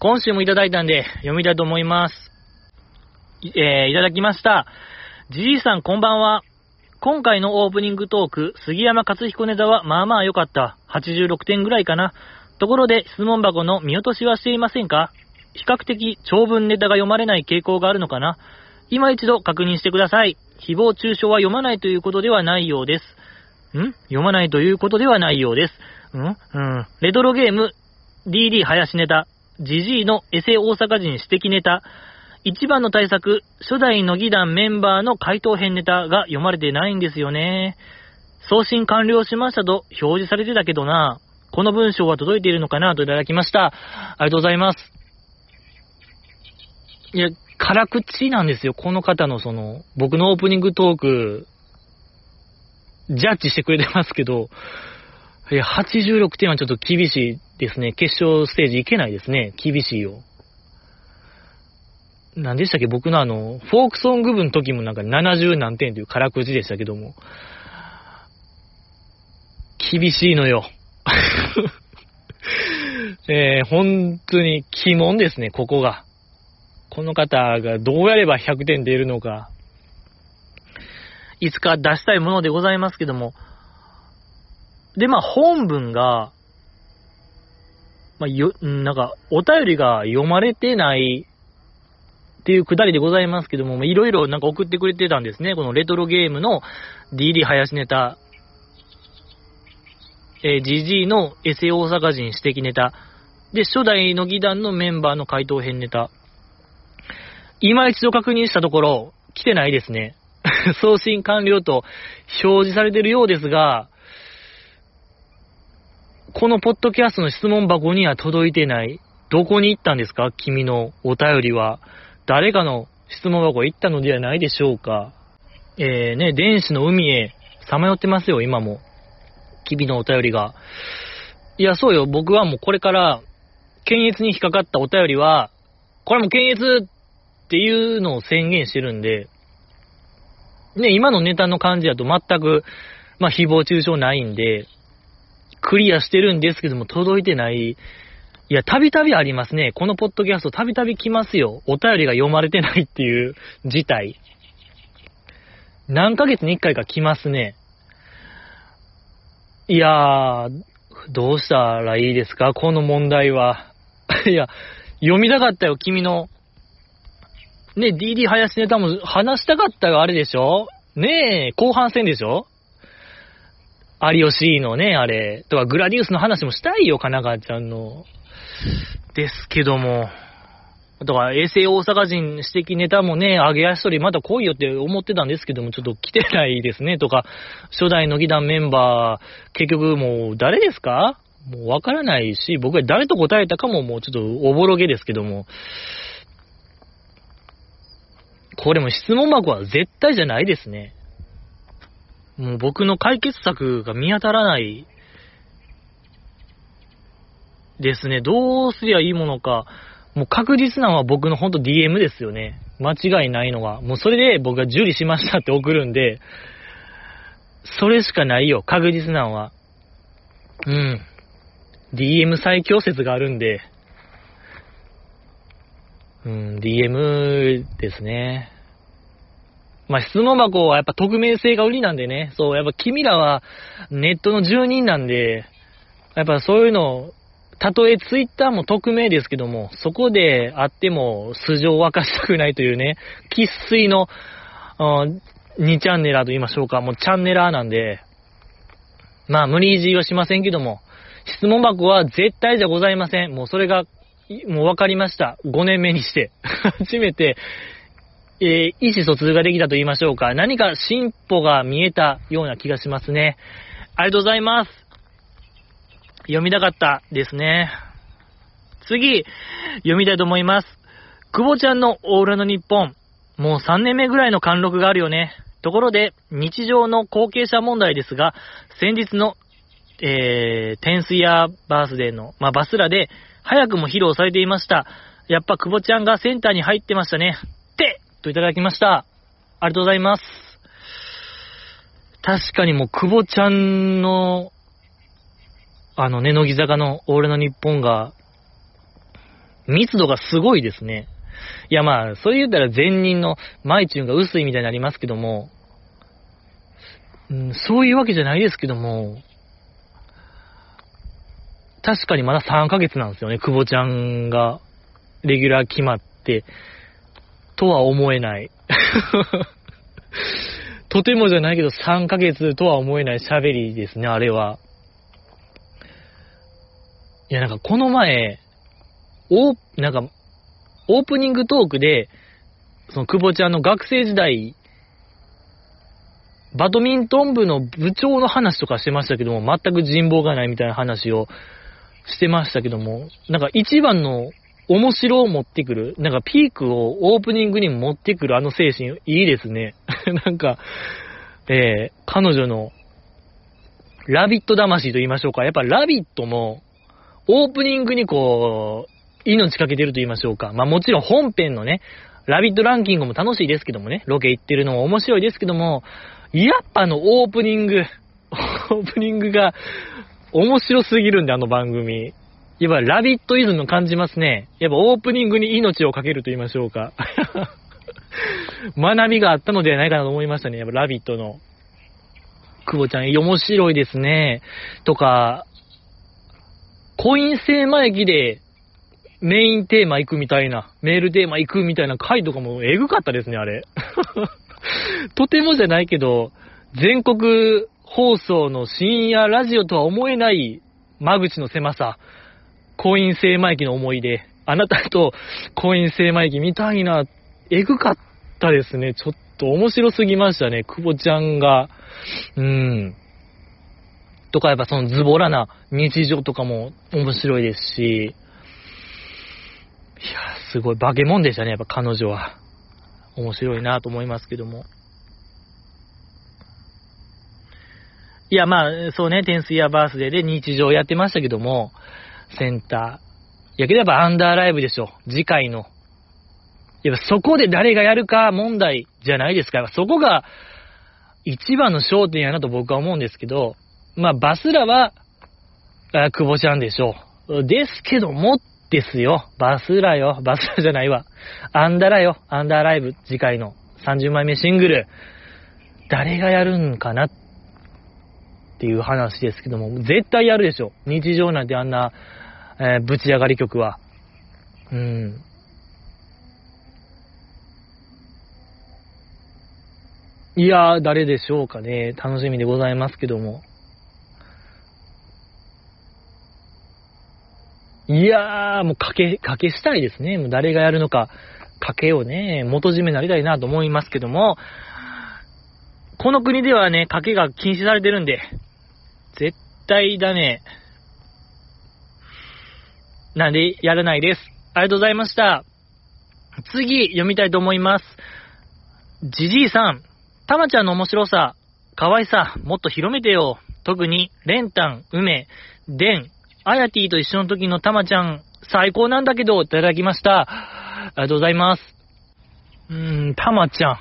今週もいただいたんで、読みたいと思います。えー、いただきました。GG さんこんばんは。今回のオープニングトーク、杉山勝彦ネタはまあまあ良かった。86点ぐらいかな。ところで、質問箱の見落としはしていませんか？比較的長文ネタが読まれない傾向があるのかな？今一度確認してください。誹謗中傷は読まないということではないようです。ん？読まないということではないようです。ん？うん。レトロゲーム、DD 林ネタ、GG のエセ大阪人指摘ネタ、一番の対策、初代の議団メンバーの回答編ネタが読まれてないんですよね。送信完了しましたと表示されてたけどな。この文章は届いているのかなといただきました。ありがとうございます。いや、辛口なんですよ。この方のその、僕のオープニングトーク、ジャッジしてくれてますけど、いや、86点はちょっと厳しいですね。決勝ステージいけないですね。厳しいよ。何でしたっけ？僕のあの、フォークソング部の時もなんか70何点という辛口でしたけども。厳しいのよ。えー、本当に鬼門ですね、ここが。この方がどうやれば100点出るのか。いつか出したいものでございますけども。で、まあ、本文が、まあ、よ、なんか、お便りが読まれてないっていうくだりでございますけども、いろいろなんか送ってくれてたんですね。このレトロゲームの DD 林ネタ、えー、GG のエセ大阪人指摘ネタ、で、初代の議団のメンバーの回答編ネタ。今一度確認したところ、来てないですね。送信完了と表示されてるようですが、このポッドキャストの質問箱には届いてない。どこに行ったんですか？君のお便りは。誰かの質問箱行ったのではないでしょうか？えー、ね、電子の海へさまよってますよ、今も。君のお便りが。いや、そうよ、僕はもうこれから、検閲に引っかかったお便りは、これも検閲っていうのを宣言してるんで、ね、今のネタの感じだと全く、まあ、誹謗中傷ないんで、クリアしてるんですけども、届いてないいや、たびたびありますね。このポッドキャストたびたび来ますよ。お便りが読まれてないっていう 事態。何ヶ月に一回か来ますね。いやー、どうしたらいいですか？この問題は。いや、読みたかったよ、君の。ね、DD 林ネタも話したかったよ、あれでしょねえ、後半戦でしょ有吉のね、あれ。とか、グラディウスの話もしたいよ、神奈川ちゃんの。ですけども、だから衛星大阪人指摘ネタもね、上げ足取りまた来いよって思ってたんですけども、ちょっと来てないですね、とか、初代の議団メンバー、結局もう誰ですか？もうわからないし、僕が誰と答えたかももうちょっとおぼろげですけども、これも質問箱は絶対じゃないですね。もう僕の解決策が見当たらないですね。どうすりゃいいものか。もう確実なのは僕のほんと DM ですよね。間違いないのは。もうそれで僕が受理しましたって送るんで、それしかないよ。確実なのは。うん。DM 最強説があるんで、うん、DM ですね。まあ、質問箱はやっぱ匿名性が売りなんでね。そう、やっぱ君らはネットの住人なんで、やっぱそういうのたとえツイッターも匿名ですけども、そこであっても素性を明かしたくないというね、喫水の、2チャンネラーと言いましょうか、もうチャンネラーなんで、まあ無理強いはしませんけども、質問箱は絶対じゃございません。もうそれが、もう分かりました。5年目にして。初めて、えー、意思疎通ができたと言いましょうか。何か進歩が見えたような気がしますね。ありがとうございます。読みたかったですね。次、読みたいと思います。久保ちゃんのオールの日本、もう3年目ぐらいの貫禄があるよね。ところで、日常の後継者問題ですが、先日の、えー、テンスイヤーバースデーの、まあ、バスラで、早くも披露されていました。やっぱ久保ちゃんがセンターに入ってましたね。ってといただきました。ありがとうございます。確かにもう久保ちゃんの、あのね、乃木坂の俺の日本が、密度がすごいですね。いやまあ、それ言ったら前任のマイチュンが薄いみたいになりますけども、うん、そういうわけじゃないですけども、確かにまだ3ヶ月なんですよね、久保ちゃんが、レギュラー決まって、とは思えない。とてもじゃないけど3ヶ月とは思えない喋りですね、あれは。いや、なんかこの前、オー、なんか、オープニングトークで、その久保ちゃんの学生時代、バドミントン部の部長の話とかしてましたけども、全く人望がないみたいな話をしてましたけども、なんか一番の面白を持ってくる、なんかピークをオープニングに持ってくるあの精神、いいですね。なんか、えー、彼女の、ラビット魂と言いましょうか。やっぱラビットも、オープニングにこう、命かけてると言いましょうか。まあもちろん本編のね、ラビットランキングも楽しいですけどもね、ロケ行ってるのも面白いですけども、やっぱあのオープニング、オープニングが面白すぎるんで、あの番組。やっぱラビットイズム感じますね。やっぱオープニングに命をかけると言いましょうか。学びがあったのではないかなと思いましたね。やっぱラビットの。久保ちゃん、面白いですね。とか、コイン製マ駅でメインテーマ行くみたいな、メールテーマ行くみたいな回とかもエグかったですね、あれ。とてもじゃないけど、全国放送の深夜ラジオとは思えない間口の狭さ。コイン製マイキの思い出。あなたとコイン製マイキ見たいな。エグかったですね。ちょっと面白すぎましたね。久保ちゃんが。うん。とかやっぱそのズボラな日常とかも面白いですし、いや、すごい化け物でしたね、やっぱ彼女は。面白いなと思いますけども。いや、まあ、そうね、テンスイヤーバースデーで日常やってましたけども、センター。やけどやっぱアンダーライブでしょ。次回の。やっぱそこで誰がやるか問題じゃないですか。そこが一番の焦点やなと僕は思うんですけど、まあ、バスラは、あ久保ちゃんでしょう。ですけども、ですよ。バスラよ。バスラじゃないわ。アンダラよ。アンダーライブ、次回の30枚目シングル。誰がやるんかなっていう話ですけども、絶対やるでしょ。日常なんてあんな、えー、ぶち上がり曲は。うん。いや、誰でしょうかね。楽しみでございますけども。いやー、もう賭け、賭けしたいですね。もう誰がやるのか、賭けをね、元締めになりたいなと思いますけども、この国ではね、賭けが禁止されてるんで、絶対だね。なんで、やらないです。ありがとうございました。次、読みたいと思います。じじいさん、たまちゃんの面白さ、可愛さ、もっと広めてよ。特に、レンタン、梅、デン、あやティと一緒の時のたまちゃん、最高なんだけど、いただきました。ありがとうございます。うーん、たまちゃん。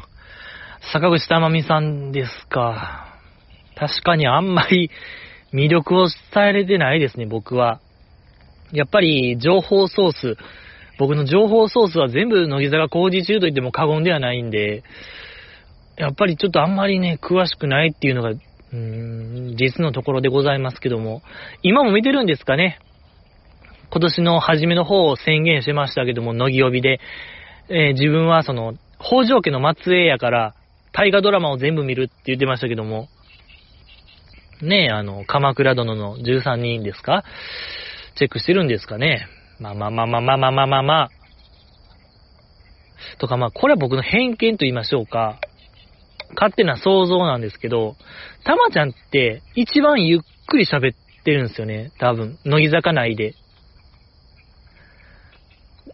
坂口たまみさんですか。確かにあんまり魅力を伝えれてないですね、僕は。やっぱり情報ソース、僕の情報ソースは全部乃木坂工事中と言っても過言ではないんで、やっぱりちょっとあんまりね、詳しくないっていうのがうーん、実のところでございますけども、今も見てるんですかね。今年の初めの方を宣言しましたけども、乃木帯で、えー、自分はその、北条家の末裔やから、大河ドラマを全部見るって言ってましたけども、ねえ、あの、鎌倉殿の13人ですか？チェックしてるんですかね？まあまあまあまあまあまあまあまあまあ。とかまあ、これは僕の偏見と言いましょうか。勝手な想像なんですけど、たまちゃんって一番ゆっくり喋ってるんですよね。多分、乃木坂内で。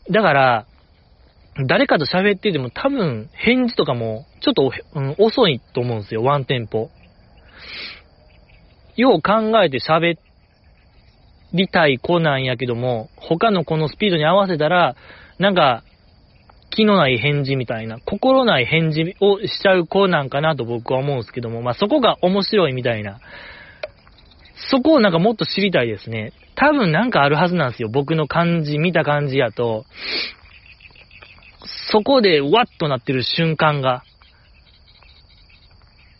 だから、誰かと喋ってても多分返事とかもちょっと、うん、遅いと思うんですよ、ワンテンポ。よう考えて喋りたい子なんやけども、他の子のスピードに合わせたら、なんか、気のない返事みたいな、心ない返事をしちゃう子なんかなと僕は思うんですけども、まあそこが面白いみたいな。そこをなんかもっと知りたいですね。多分なんかあるはずなんですよ。僕の感じ、見た感じやと。そこでワッとなってる瞬間が、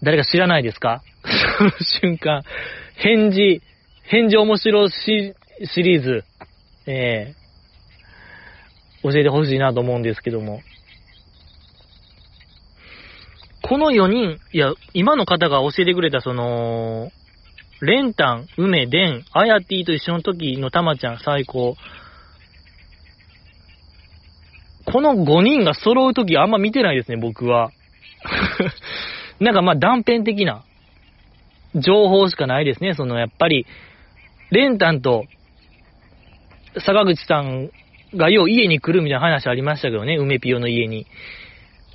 誰か知らないですか？その瞬間、返事、返事面白シシリーズ、えー、教えてほしいなと思うんですけども。この4人、いや、今の方が教えてくれたその、レンタン、梅、デン、アヤティと一緒の時のタマちゃん最高。この5人が揃う時あんま見てないですね、僕は。なんかまあ断片的な情報しかないですね。そのやっぱり、レンタンと坂口さんがよう家に来るみたいな話ありましたけどね、梅ピオの家に。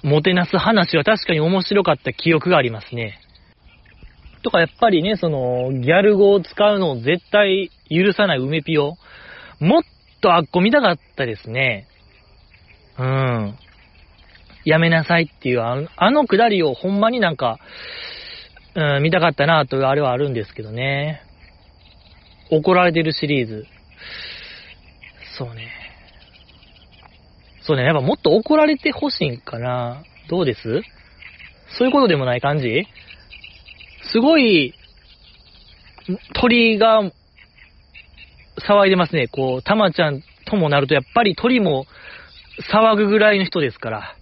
もてなす話は確かに面白かった記憶がありますね。とかやっぱりね、その、ギャル語を使うのを絶対許さない梅ピオ。もっとあっこ見たかったですね。うん。やめなさいっていう、あの、あのくだりをほんまになんか、うん、見たかったなというあれはあるんですけどね。怒られてるシリーズ。そうね。そうね、やっぱもっと怒られてほしいんかな。どうです？そういうことでもない感じ？すごい、鳥が騒いでますね。こう、たまちゃんともなると、やっぱり鳥も騒ぐぐらいの人ですから。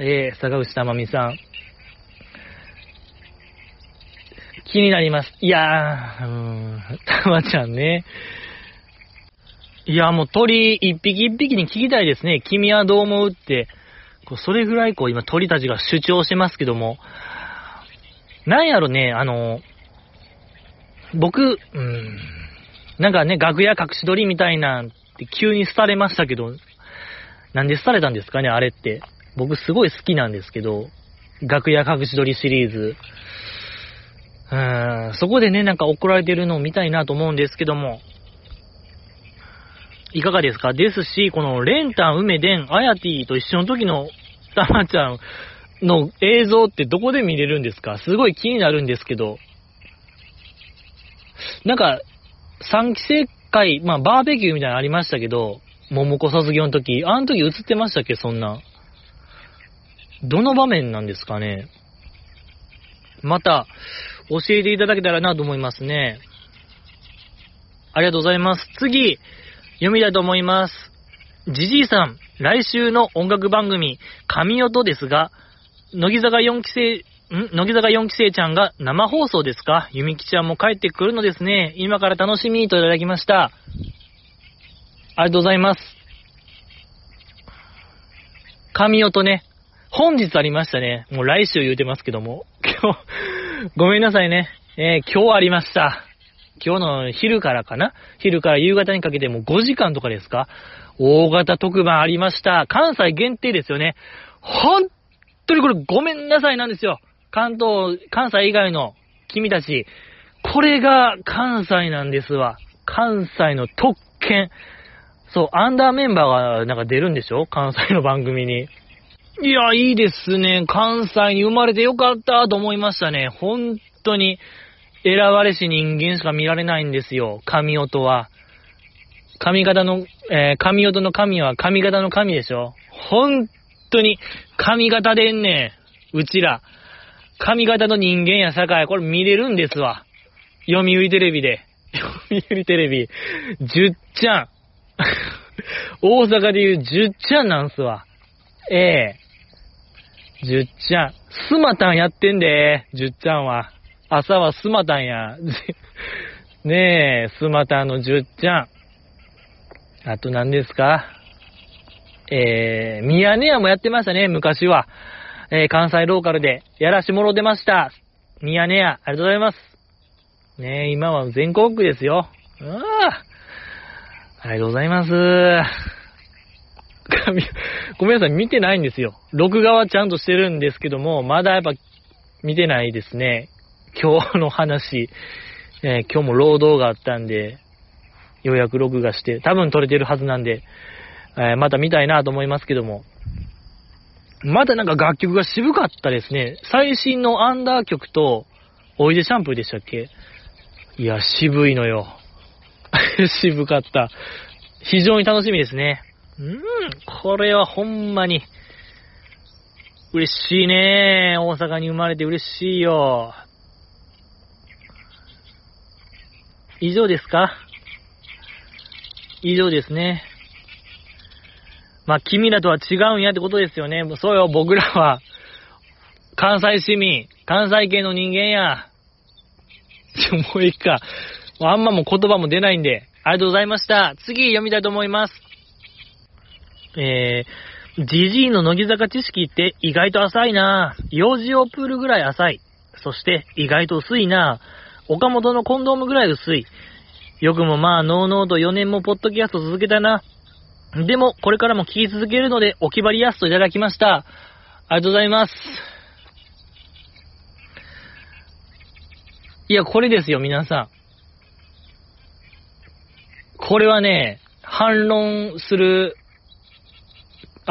えー、坂口たまみさん。気になります。いやー、うーん、たまちゃんね。いや、もう鳥一匹一匹に聞きたいですね。君はどう思うって。こうそれぐらいこう今鳥たちが主張してますけども。なんやろね、あの、僕、うん、なんかね、楽屋隠し撮りみたいなんって急に廃れましたけど、なんで廃れたんですかね、あれって。僕すごい好きなんですけど、楽屋隠し撮りシリーズ。うん、そこでね、なんか怒られてるのを見たいなと思うんですけども、いかがですか？ですし、このレンタン、梅デン、アヤティと一緒の時のたまちゃんの映像ってどこで見れるんですか？すごい気になるんですけど、なんか、3期生会、まあバーベキューみたいなのありましたけど、桃子卒業の時、あの時映ってましたっけ？そんな。どの場面なんですかね？また、教えていただけたらなと思いますね。ありがとうございます。次、読みたいと思います。じじいさん、来週の音楽番組、神音ですが、乃木坂4期生、ん？乃木坂4期生ちゃんが生放送ですか？ゆみきちゃんも帰ってくるのですね。今から楽しみといただきました。ありがとうございます。神音ね、本日ありましたね。もう来週言うてますけども。今日、ごめんなさいね。えー、今日ありました。今日の昼からかな？昼から夕方にかけてもう5時間とかですか？大型特番ありました。関西限定ですよね。本当にこれごめんなさいなんですよ。関東、関西以外の君たち。これが関西なんですわ。関西の特権。そう、アンダーメンバーがなんか出るんでしょ？関西の番組に。いや、いいですね。関西に生まれてよかったと思いましたね。本当に、選ばれし人間しか見られないんですよ。神音は。髪型の、えー、神音の神は髪型の神でしょ。本当に、髪型でんねん。うちら。髪型の人間や境、これ見れるんですわ。読売テレビで。読売テレビ。じゅっちゃん。大阪で言うじゅっちゃんなんすわ。ええじゅっちゃん。スマタンやってんで、じゅっちゃんは。朝はスマタンや。ねえ、スマタンのじゅっちゃん。あと何ですか？えー、ミヤネ屋もやってましたね、昔は。えー、関西ローカルでやらしもろてました。ミヤネ屋、ありがとうございます。ねえ、今は全国区ですよ。ああ。ありがとうございます。ごめんなさい、見てないんですよ。録画はちゃんとしてるんですけども、まだやっぱ見てないですね。今日の話、えー、今日も労働があったんで、ようやく録画して、多分撮れてるはずなんで、えー、また見たいなと思いますけども。まだなんか楽曲が渋かったですね。最新のアンダー曲と、おいでシャンプーでしたっけ？いや、渋いのよ。渋かった。非常に楽しみですね。うん、これはほんまに、嬉しいね大阪に生まれて嬉しいよ。以上ですか？以上ですね。まあ、君らとは違うんやってことですよね。そうよ、僕らは、関西市民、関西系の人間や。もういいか。あんまも言葉も出ないんで、ありがとうございました。次読みたいと思います。えー、ジジイの乃木坂知識って意外と浅いな幼児用プールぐらい浅い。そして意外と薄いな岡本のコンドームぐらい薄い。よくもまあ、ノーノーと4年もポッドキャスト続けたな。でも、これからも聞き続けるので、お気張りやすといただきました。ありがとうございます。いや、これですよ、皆さん。これはね、反論する、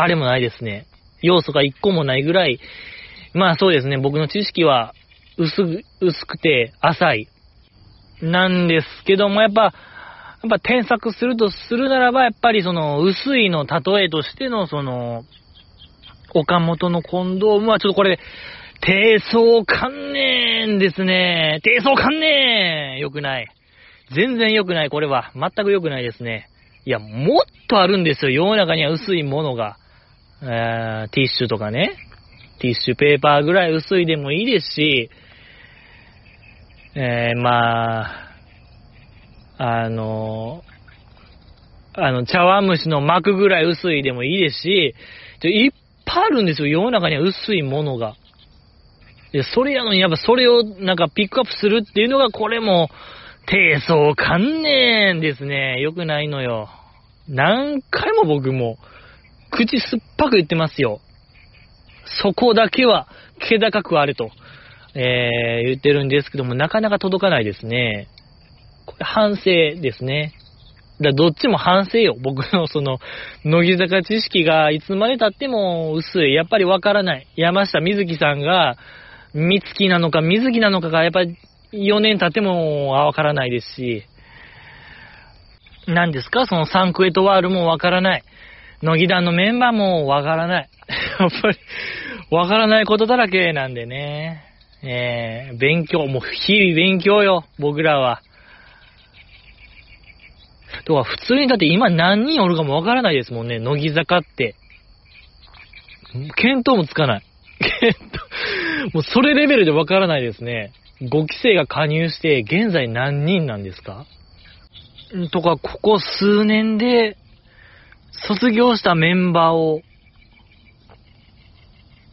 あれもないですね。要素が一個もないぐらい、まあそうですね、僕の知識は薄、薄くて浅い。なんですけども、やっぱ、やっぱ添削するとするならば、やっぱりその、薄いの例えとしての、その、岡本のコンドームはちょっとこれ、低層観念ですね。低層観念良くない。全然良くない、これは。全く良くないですね。いや、もっとあるんですよ。世の中には薄いものが。え、ティッシュとかね。ティッシュペーパーぐらい薄いでもいいですし、えー、まあ、あの、あの、茶碗蒸しの膜ぐらい薄いでもいいですし、いっぱいあるんですよ。世の中には薄いものが。で、それやのに、やっぱそれをなんかピックアップするっていうのが、これも、低層観念ですね。よくないのよ。何回も僕も、口酸っぱく言ってますよ。そこだけは、気高くあれと、えー、言ってるんですけども、なかなか届かないですね。反省ですね。だどっちも反省よ。僕のその、乃木坂知識がいつまで経っても薄い。やっぱりわからない。山下美月さんが、美月なのか水木なのかがやっぱり4年経ってもわからないですし、何ですか？そのサンクエトワールもわからない。乃木団のメンバーもわからない。やっぱり、わからないことだらけなんでね。えー、勉強、もう日々勉強よ、僕らは。とは普通にだって今何人おるかもわからないですもんね、乃木坂って。見当もつかない。見当、もうそれレベルでわからないですね。5期生が加入して現在何人なんですかとか、ここ数年で卒業したメンバーを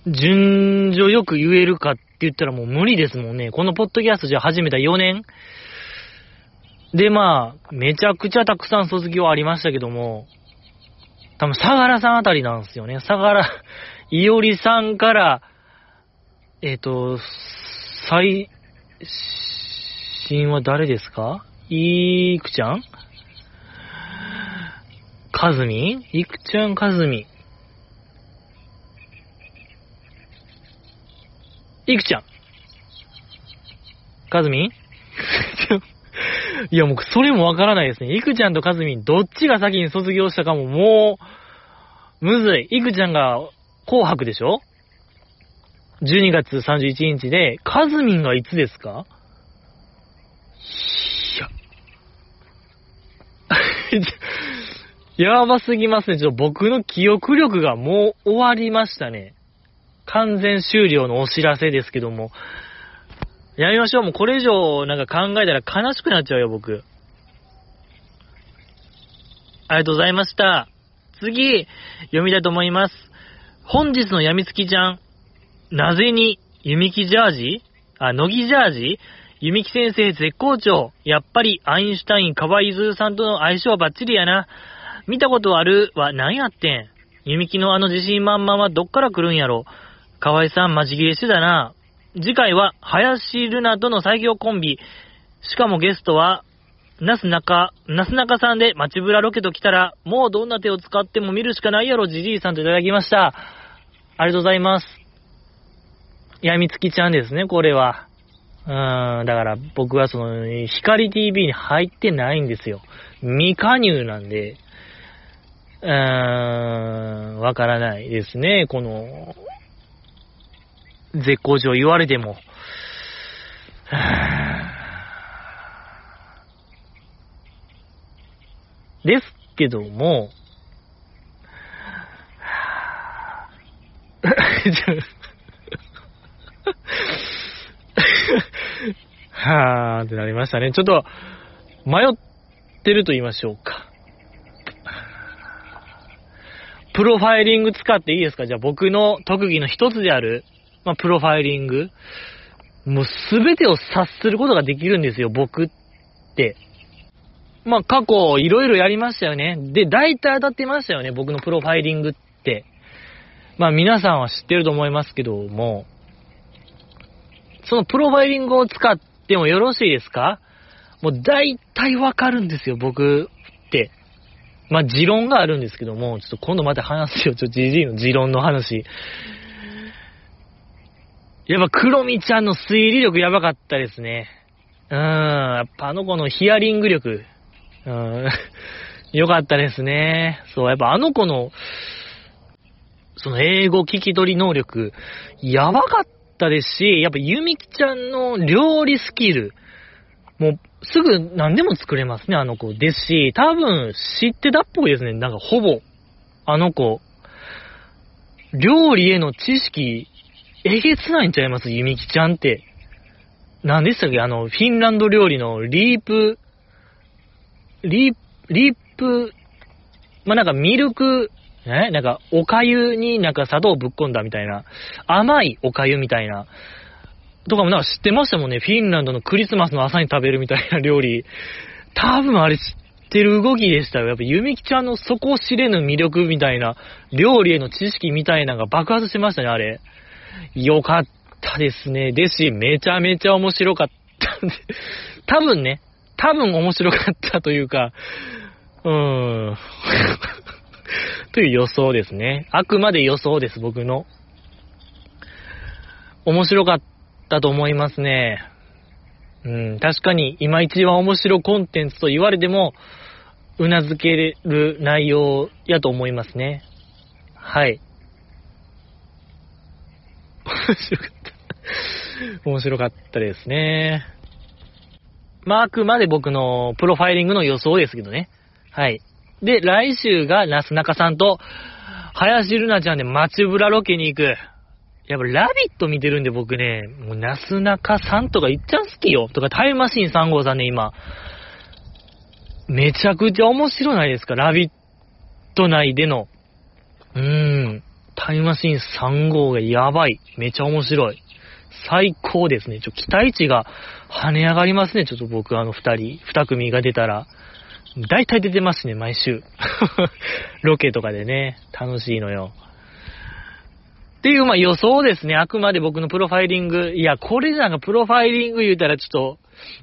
順序よく言えるかって言ったらもう無理ですもんね。このポッドキャストじゃ始めた4年で、まあ、めちゃくちゃたくさん卒業ありましたけども、多分、相良さんあたりなんですよね。相良、いおりさんから、えっ、ー、と、最、新は誰ですか？いーくちゃん？かずみいくちゃんかずみ。いくちゃん。かずみいや、もうそれもわからないですね。いくちゃんとかずみ、どっちが先に卒業したかももう、むずい。いくちゃんが紅白でしょ ?12 月31日で、かずみんがいつですか？いや。やばすぎますね。ちょっと僕の記憶力がもう終わりましたね。完全終了のお知らせですけども。やめましょう。もうこれ以上なんか考えたら悲しくなっちゃうよ、僕。ありがとうございました。次、読みたいと思います。本日のやみつきちゃん。なぜに、弓木ジャージ？あ、乃木ジャージ？弓木先生絶好調。やっぱりアインシュタイン、カワイズさんとの相性はバッチリやな。見たことあるは何やってん？弓木のあの自信満々はどっから来るんやろ？河合さん、マジ切れしてたな。次回は、林ルナとの最強コンビ。しかもゲストは、なすなか、なすなかさんで街ブラロケと来たら、もうどんな手を使っても見るしかないやろ、じじいさんといただきました。ありがとうございます。やみつきちゃんですね、これは。うーん、だから僕はその、光 TV に入ってないんですよ。未加入なんで、うーん、わからないですね、この、絶好調言われても。ですけども、はぁーってなりましたね。ちょっと、迷ってると言いましょうか。プロファイリング使っていいですか？じゃあ僕の特技の一つである、まあ、プロファイリング。もうすべてを察することができるんですよ、僕って。まあ、過去いろいろやりましたよね。で、大体当たってましたよね、僕のプロファイリングって。まあ、皆さんは知ってると思いますけども、そのプロファイリングを使ってもよろしいですか？もう大体わかるんですよ、僕って。まあ、持論があるんですけども、ちょっと今度また話すよ、ちょじじいの持論の話。やっぱ、クロミちゃんの推理力やばかったですね。うーん、やっぱあの子のヒアリング力。うん、よかったですね。そう、やっぱあの子の、その英語聞き取り能力、やばかったですし、やっぱゆみきちゃんの料理スキル、もう、すぐ何でも作れますね、あの子。ですし、多分知ってたっぽいですね。なんかほぼ。あの子。料理への知識、えげつないんちゃいます？ゆみきちゃんって。何でしたっけ？あの、フィンランド料理のリープ、リー、リープ、まあ、なんかミルク、え？なんか、お粥になんか砂糖ぶっ込んだみたいな。甘いお粥みたいな。とかもなんか知ってましたもんね。フィンランドのクリスマスの朝に食べるみたいな料理。多分あれ知ってる動きでしたよ。やっぱゆみきちゃんの底知れぬ魅力みたいな、料理への知識みたいなのが爆発しましたね、あれ。よかったですね。ですし、めちゃめちゃ面白かったんで、多分ね、多分面白かったというか、うーん。という予想ですね。あくまで予想です、僕の。面白かったと思いますね。うん、確かに、今一番面白コンテンツと言われても、うなずける内容やと思いますね。はい。面白かった。面白かったですね。まあ、あくまで僕のプロファイリングの予想ですけどね。はい。で、来週がなすなかさんと、林ルナちゃんで街ブラロケに行く。やっぱラビット見てるんで僕ね、もうなすなかさんとかいっちゃん好きよ。とかタイムマシン3号さんね、今。めちゃくちゃ面白ないですか、ラビット内での。うーん。タイムマシン3号がやばい。めちゃ面白い。最高ですね。ちょ、期待値が跳ね上がりますね。ちょっと僕あの二人、二組が出たら。大体出てますね、毎週。ロケとかでね、楽しいのよ。っていう、まあ予想ですね。あくまで僕のプロファイリング。いや、これなんかプロファイリング言うたらちょっと、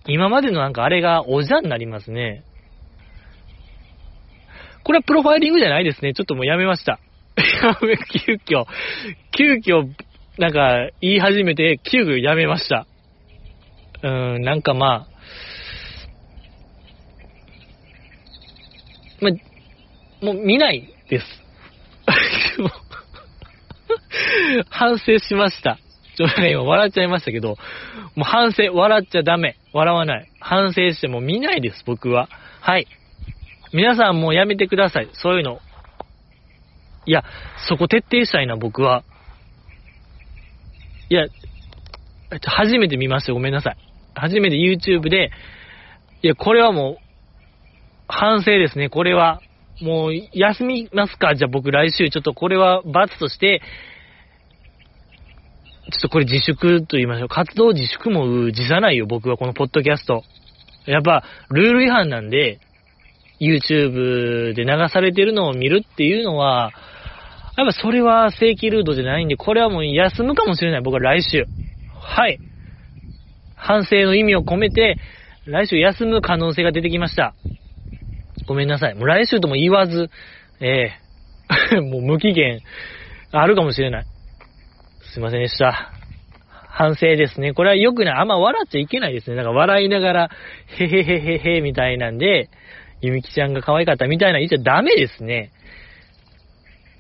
今までのなんかあれがおじゃになりますね。これはプロファイリングじゃないですね。ちょっともうやめました。急遽、急遽、なんか言い始めて、急遽やめました。うーん、なんかまあ、ま、もう見ないです。反省しました。ちょっとね、今笑っちゃいましたけど、もう反省、笑っちゃダメ。笑わない。反省しても見ないです、僕は。はい。皆さんもうやめてください。そういうの。いや、そこ徹底したいな、僕は。いや、初めて見ました。ごめんなさい。初めて YouTube で、いや、これはもう、反省ですね、これは。もう、休みますか？じゃあ僕来週、ちょっとこれは罰として、ちょっとこれ自粛と言いましょう。活動自粛も辞さないよ、僕はこのポッドキャスト。やっぱ、ルール違反なんで、YouTube で流されてるのを見るっていうのは、やっぱそれは正規ルートじゃないんで、これはもう休むかもしれない、僕は来週。はい。反省の意味を込めて、来週休む可能性が出てきました。ごめんなさい。もう来週とも言わず、ええー、もう無期限、あるかもしれない。すいませんでした。反省ですね。これは良くない。あんま笑っちゃいけないですね。なんか笑いながら、へへへへへみたいなんで、ゆみきちゃんが可愛かったみたいな言っちゃダメですね。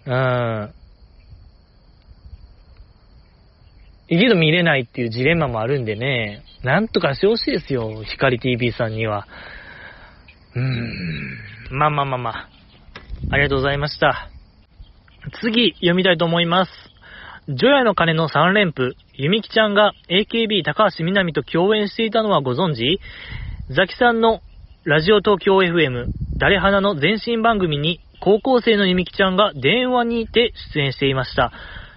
うん。いけど見れないっていうジレンマもあるんでね、なんとかしてほしいですよ、光 TV さんには。うーん。まあまあまあまあ。ありがとうございました。次、読みたいと思います。ジョヤの鐘の3連符、ゆみきちゃんが AKB 高橋みなみと共演していたのはご存知？ザキさんのラジオ東京 FM、誰花の前身番組に高校生のゆみきちゃんが電話にて出演していました。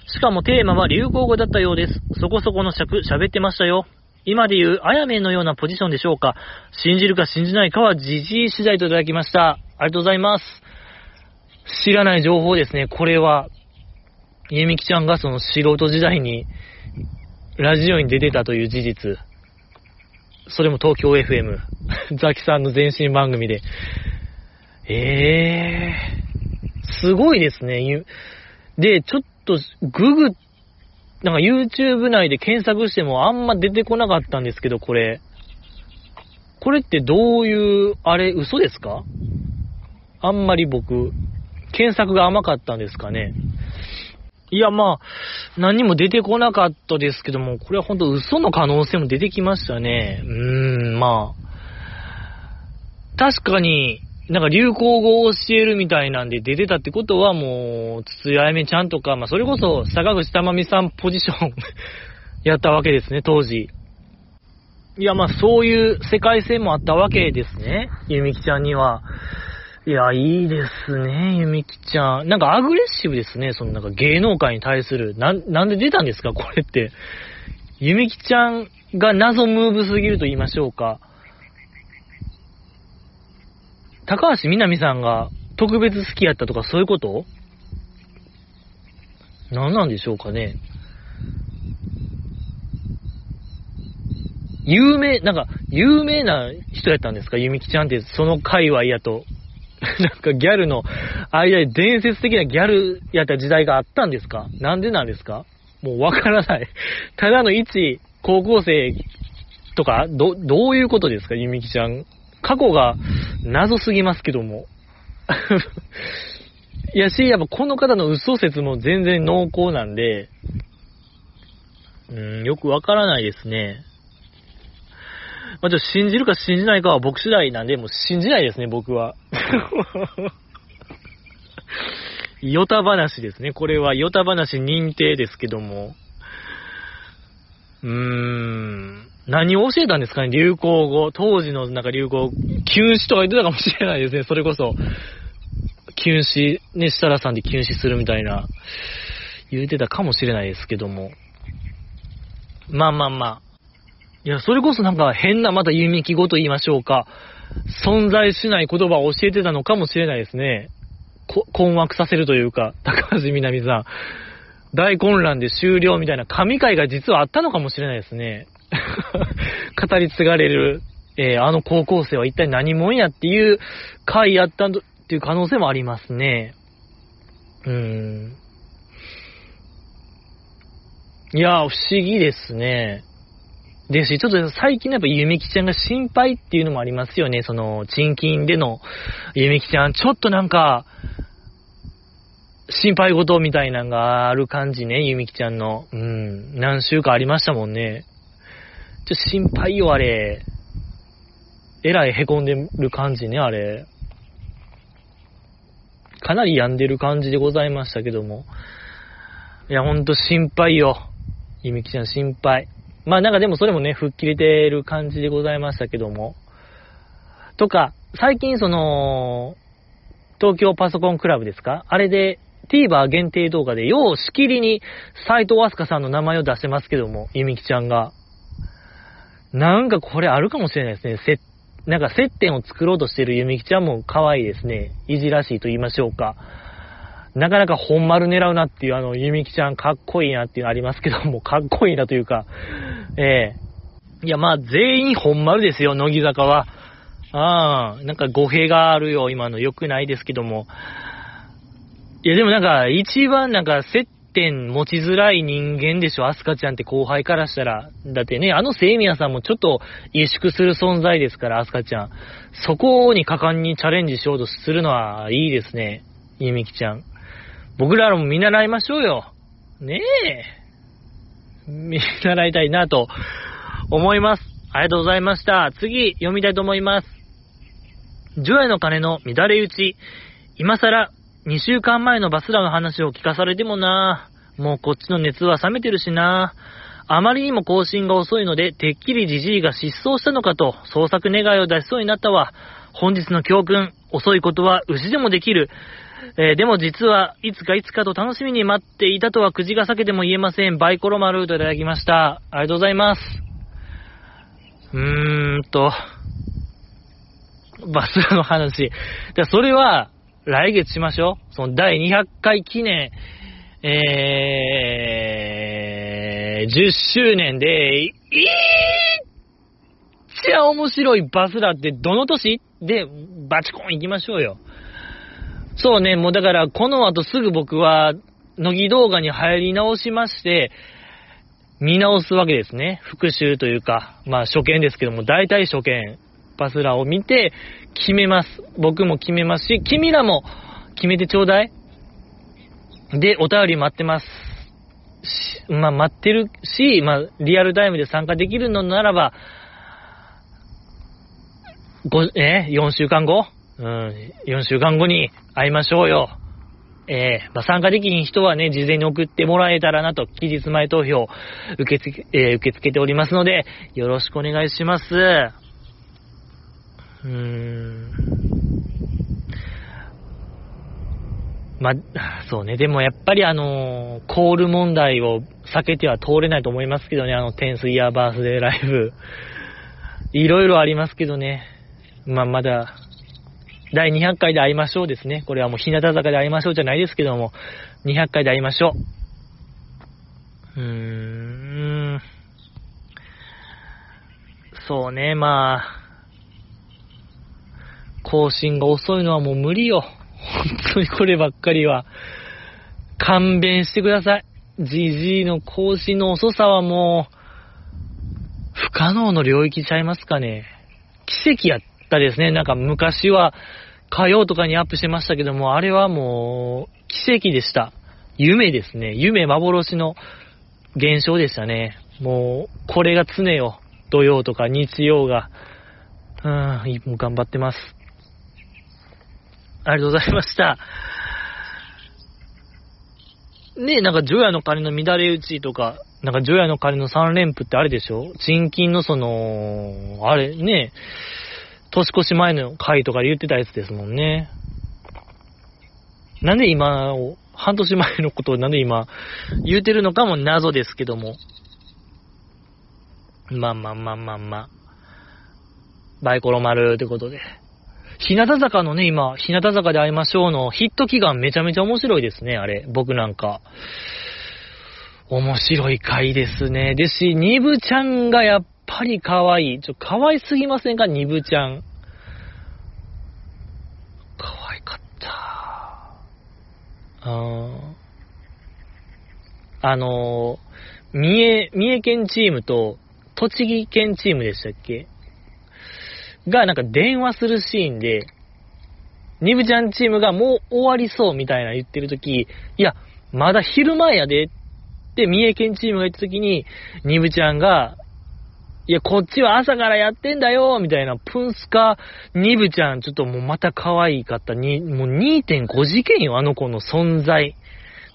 しかもテーマは流行語だったようです。そこそこの尺喋ってましたよ。今で言う、あやめんのようなポジションでしょうか。信じるか信じないかはじじい次第といただきました。ありがとうございます。知らない情報ですね。これは、ゆみきちゃんがその素人時代に、ラジオに出てたという事実。それも東京 FM。ザキさんの前身番組で。ええー、すごいですね。で、ちょっと、ググ、なんか YouTube 内で検索してもあんま出てこなかったんですけど、これ。これってどういう、あれ、嘘ですか？あんまり僕、検索が甘かったんですかね。いや、まあ、何も出てこなかったですけども、これは本当嘘の可能性も出てきましたね。うーん、まあ。確かに、なんか流行語を教えるみたいなんで出てたってことはもう、筒井あやめちゃんとか、まあそれこそ坂口珠美さんポジション やったわけですね、当時。いや、まあそういう世界線もあったわけですね、ゆみきちゃんには。いや、いいですね、ゆみきちゃん。なんかアグレッシブですね、そのなんか芸能界に対する。な、なんで出たんですか、これって。ゆみきちゃんが謎ムーブすぎると言いましょうか。高橋みなみさんが特別好きやったとかそういうこと？何なんでしょうかね。有名、なんか、有名な人やったんですか？ゆみきちゃんって、その界隈やと。なんかギャルの間で伝説的なギャルやった時代があったんですか？なんでなんですか？もうわからない。ただの一高校生とか、ど、どういうことですか？ゆみきちゃん。過去が謎すぎますけども。いやし、やっぱこの方の嘘説も全然濃厚なんで、うん、よくわからないですね。まあ、ちょっと信じるか信じないかは僕次第なんで、もう信じないですね、僕は。ヨタ話ですね。これはヨタ話認定ですけども。うーん。何を教えたんですかね流行語。当時のなんか流行、休止とか言ってたかもしれないですね。それこそ。休止、ね、設楽さんで休止するみたいな、言うてたかもしれないですけども。まあまあまあ。いや、それこそなんか変なまた弓木語と言いましょうか。存在しない言葉を教えてたのかもしれないですね。困惑させるというか、高橋みなみさん。大混乱で終了みたいな神回が実はあったのかもしれないですね。語り継がれる、えー、あの高校生は一体何者やっていう回やったっていう可能性もありますね。うーん。いやー、不思議ですね。ですし、ちょっと最近やっぱゆみきちゃんが心配っていうのもありますよね。その、賃金でのゆみきちゃん、ちょっとなんか、心配事みたいなのがある感じね、ゆみきちゃんの。うん、何週かありましたもんね。ちょっと心配よ、あれ。えらい凹んでる感じね、あれ。かなり病んでる感じでございましたけども。いや、ほんと心配よ。ゆみきちゃん心配。まあなんかでもそれもね、吹っ切れてる感じでございましたけども。とか、最近その、東京パソコンクラブですか？あれで TVer 限定動画で、ようしきりに斎藤飛鳥さんの名前を出してますけども、ゆみきちゃんが。なんかこれあるかもしれないですね。せ、なんか接点を作ろうとしてるゆみきちゃんも可愛いですね。いじらしいと言いましょうか。なかなか本丸狙うなっていう、あの、ゆみきちゃんかっこいいなっていうのありますけども、かっこいいなというか、ええいや、まあ、全員本丸ですよ、乃木坂は。ああ、なんか語弊があるよ、今の良くないですけども。いや、でもなんか、一番なんか、接点持ちづらい人間でしょ、アスカちゃんって後輩からしたら。だってね、あのセイミヤさんもちょっと萎縮する存在ですから、アスカちゃん。そこに果敢にチャレンジしようとするのはいいですね、ゆみきちゃん。僕らも見習いましょうよ。ねえ。見習いたいなと思います。ありがとうございました。次、読みたいと思います。ジョヤの鐘の乱れ打ち。今更、2週間前のバスラの話を聞かされてもなもうこっちの熱は冷めてるしなあまりにも更新が遅いので、てっきりじじいが失踪したのかと、創作願いを出しそうになったわ。本日の教訓、遅いことは牛でもできる。えー、でも実はいつかいつかと楽しみに待っていたとはくじが裂けても言えません。バイコロマルートいただきました。ありがとうございます。うーんと、バスの話。でそれは、来月しましょう。その第200回記念、えー、10周年で、いーっちゃ面白いバスラってどの年？でバチコン行きましょうよ。そうね、もうだからこの後すぐ僕は、乃木動画に入り直しまして、見直すわけですね。復習というか、まあ初見ですけども、大体初見、パスラを見て決めます。僕も決めますし、君らも決めてちょうだい。で、お便り待ってます。しまあ待ってるし、まあリアルタイムで参加できるのならば、5、え ?4 週間後？うん、4週間後に会いましょうよ。えー、まあ、参加できひん人はね、事前に送ってもらえたらなと、期日前投票受け付け、えー、受け付けておりますので、よろしくお願いします。うーん。まそうね。でもやっぱりあのー、コール問題を避けては通れないと思いますけどね、あの、テンスイヤーバースデーライブ。いろいろありますけどね。まあ、まだ、第200回で会いましょうですね。これはもう日向坂で会いましょうじゃないですけども、200回で会いましょう。うーん。そうね、まあ、更新が遅いのはもう無理よ。本当にこればっかりは。勘弁してください。GG の更新の遅さはもう、不可能の領域ちゃいますかね。奇跡やったですね。なんか昔は火曜とかにアップしてましたけども、あれはもう奇跡でした。夢ですね。夢幻の現象でしたね。もう、これが常よ。土曜とか日曜が。うん、もう頑張ってます。ありがとうございました。ねえ、なんか、ジョヤの鐘の乱れ打ちとか、なんか、ジョヤの鐘の3連符ってあれでしょ？賃金のその、あれ、ねえ、年越し前の回とかで言ってたやつですもんね。なんで今を、半年前のことをなんで今言うてるのかも謎ですけども。まあまあまあまあまあ。バイコロ丸ってことで。日向坂のね、今、日向坂で会いましょうのヒット祈願めちゃめちゃ面白いですね、あれ。僕なんか。面白い回ですね。ですし、ニブちゃんがやっぱり可愛い。ちょ、可愛すぎませんか？ニブちゃん。可愛かった。ああのー三重、三重県チームと栃木県チームでしたっけ？が、なんか電話するシーンで、ニブちゃんチームがもう終わりそうみたいな言ってるとき、いや、まだ昼前やでって三重県チームが言ったときに、ニブちゃんが、いや、こっちは朝からやってんだよみたいな、プンスカ、ニブちゃん、ちょっともうまた可愛かった。に、もう2.5次元よ、あの子の存在。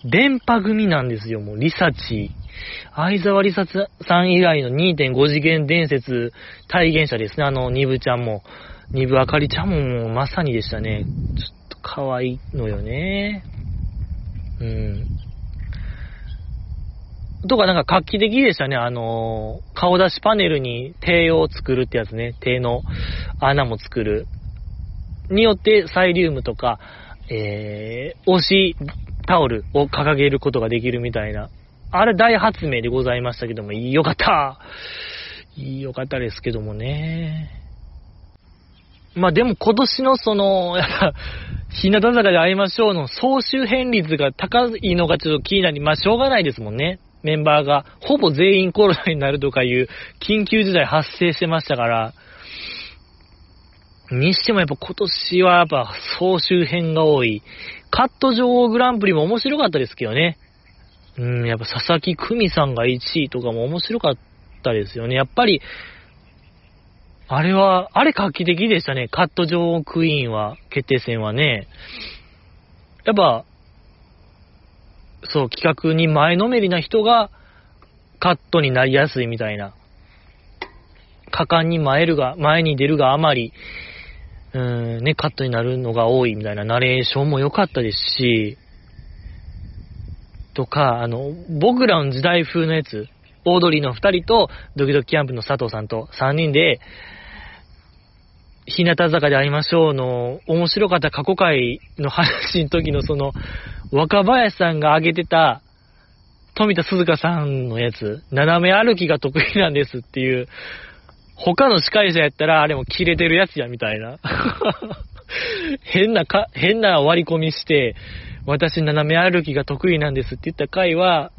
電波組なんですよ、もう、リサチ。相沢リサさん以来の2.5次元伝説体現者ですね、あの、ニブちゃんも。ニブあかりちゃんももうまさにでしたね。ちょっと可愛いのよね。うん。とかなんか画期的でしたね。あのー、顔出しパネルに手を作るってやつね。手の穴も作る。によってサイリウムとか、えー、推しタオルを掲げることができるみたいな。あれ大発明でございましたけども、よかったよかったですけどもね。まあでも今年のその、やっぱ、日向坂で会いましょうの総集編率が高いのがちょっと気になり、まあしょうがないですもんね。メンバーがほぼ全員コロナになるとかいう緊急事態発生してましたから、にしてもやっぱ今年はやっぱ総集編が多い。カット女王グランプリも面白かったですけどね。うん、やっぱ佐々木久美さんが1位とかも面白かったですよね。やっぱり、あれは、あれ画期的でしたね。カット女王クイーンは、決定戦はね。やっぱ、そう、企画に前のめりな人が、カットになりやすいみたいな。果敢に前るが、前に出るがあまり、うーん、ね、カットになるのが多いみたいなナレーションも良かったですし、とか、あの、僕らの時代風のやつ、オードリーの二人と、ドキドキキャンプの佐藤さんと三人で、日向坂で会いましょうの面白かった過去回の話の時のその、若林さんが挙げてた、富田鈴香さんのやつ、斜め歩きが得意なんですっていう、他の司会者やったら、あれも切れてるやつや、みたいな。変なか、変な割り込みして、私斜め歩きが得意なんですって言った回は、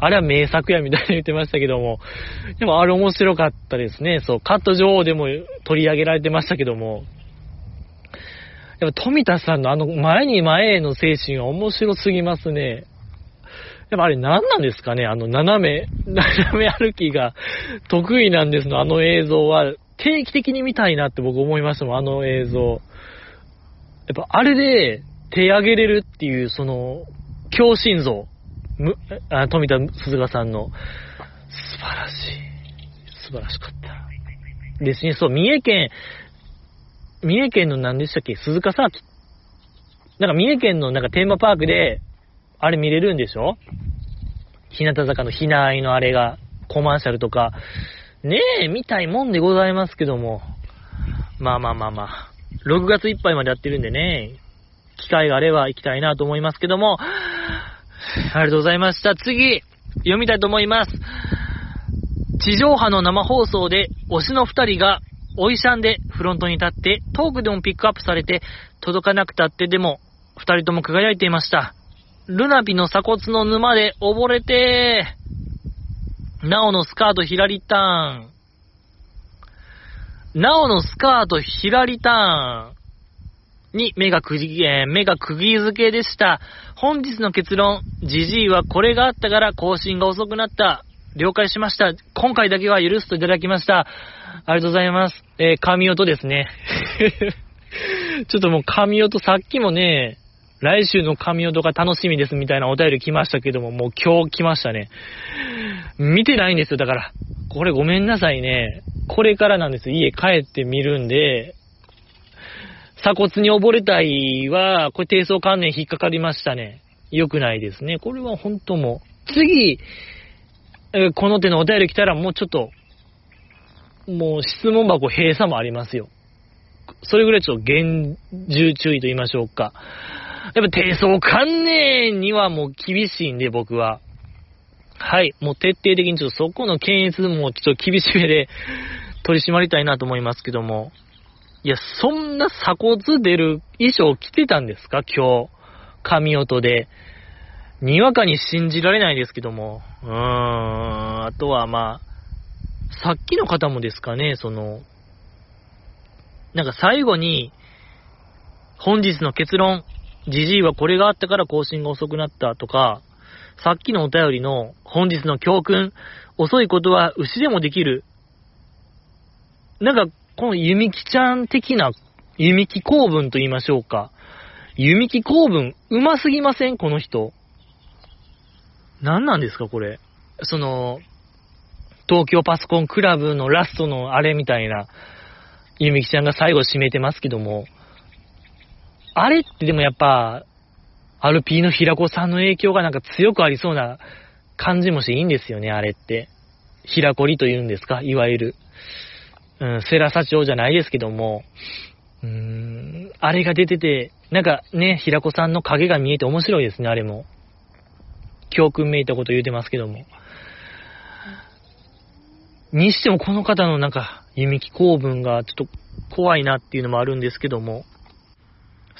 あれは名作やみたいに言ってましたけども、でもあれ面白かったですね。そう、カット女王でも取り上げられてましたけども、やっぱ富田さんのあの前に前への精神は面白すぎますね。やっぱあれ何なんですかね？あの斜め、斜め歩きが得意なんですの、あの映像は。定期的に見たいなって僕思いましたもん、あの映像。やっぱあれで手上げれるっていう、その、強心臓。む、あ、富田鈴鹿さんの、素晴らしい。素晴らしかった。ですね、そう、三重県、三重県の何でしたっけ？鈴鹿サーキなんか三重県のなんかテーマパークで、あれ見れるんでしょ？日向坂のひなあいのあれが、コマーシャルとか、ねえ、見たいもんでございますけども。まあまあまあまあ。6月いっぱいまでやってるんでね、機会があれば行きたいなと思いますけども、ありがとうございました。次、読みたいと思います。地上波の生放送で推しの二人がおいしゃんでフロントに立ってトークでもピックアップされて届かなくたってでも二人とも輝いていました。ルナピの鎖骨の沼で溺れて、ナオのスカートひらりターン。ナオのスカートひらりターン。に目がくぎ、えー、目が釘付けでした。本日の結論、ジジイはこれがあったから更新が遅くなった。了解しました。今回だけは許すといただきました。ありがとうございます。えー、神音ですね。ちょっともう神音さっきもね、来週の神音が楽しみですみたいなお便り来ましたけども、もう今日来ましたね。見てないんですよ、だから。これごめんなさいね。これからなんです。家帰ってみるんで、鎖骨に溺れたいは、これ低層関連引っかかりましたね。良くないですね。これは本当もう。次、この手のお便り来たらもうちょっと、もう質問箱閉鎖もありますよ。それぐらいちょっと厳重注意と言いましょうか。やっぱ低層関連にはもう厳しいんで、僕は。はい。もう徹底的にちょっとそこの検閲もちょっと厳しめで取り締まりたいなと思いますけども。いや、そんな鎖骨出る衣装着てたんですか？今日。神音で。にわかに信じられないですけども。うーん。あとはまあ、さっきの方もですかね、その、なんか最後に、本日の結論、じじいはこれがあったから更新が遅くなったとか、さっきのお便りの本日の教訓、遅いことは牛でもできる。なんかこの弓木ちゃん的な、弓木公文と言いましょうか。弓木公文、うますぎません？この人。何なんですか？これ。その、東京パソコンクラブのラストのあれみたいな、弓木ちゃんが最後締めてますけども、あれってでもやっぱ、アルピーの平子さんの影響がなんか強くありそうな感じもしていいんですよね、あれって。平子りと言うんですか？いわゆる。うん、セラ社長じゃないですけども、うーん、あれが出てて、なんかね、平子さんの影が見えて面白いですね、あれも。教訓めいたこと言うてますけども。にしてもこの方のなんか、弓木公文がちょっと怖いなっていうのもあるんですけども。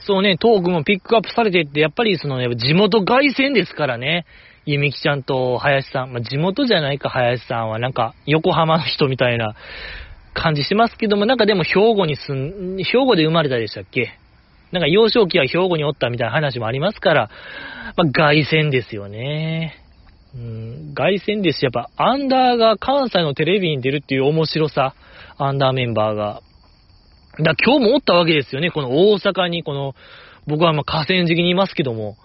そうね、トークもピックアップされてって、やっぱりそのね、地元凱旋ですからね。弓木ちゃんと林さん。まあ、地元じゃないか、林さんは。なんか、横浜の人みたいな感じしますけども、なんかでも兵庫に住ん、兵庫で生まれたでしたっけ？なんか幼少期は兵庫におったみたいな話もありますから、まあ、凱旋ですよね。うん、凱旋ですし、やっぱ、アンダーが関西のテレビに出るっていう面白さ、アンダーメンバーが。だ今日もおったわけですよね、この大阪に、この、僕はま河川敷にいますけども、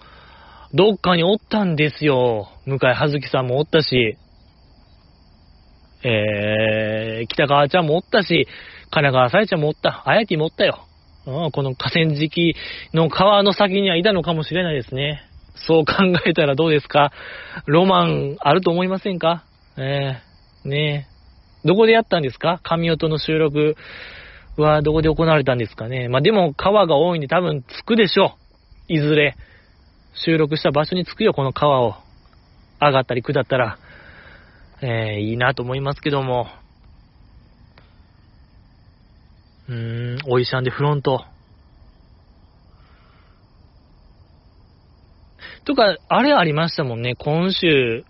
どっかにおったんですよ。向井葉月さんもおったし、えー、北川ちゃんもおったし、神奈川さえちゃんもおった、あやきもおったよ。うん、この河川敷の川の先にはいたのかもしれないですね。そう考えたらどうですか？ロマンあると思いませんか？えー、ねえ。どこでやったんですか？神音の収録はどこで行われたんですかね？まあ、でも川が多いんで多分着くでしょう。いずれ。収録した場所に着くよ、この川を。上がったり下ったら。えー、いいなと思いますけども。うーん、おいしゃんでフロント。とか、あれありましたもんね、今週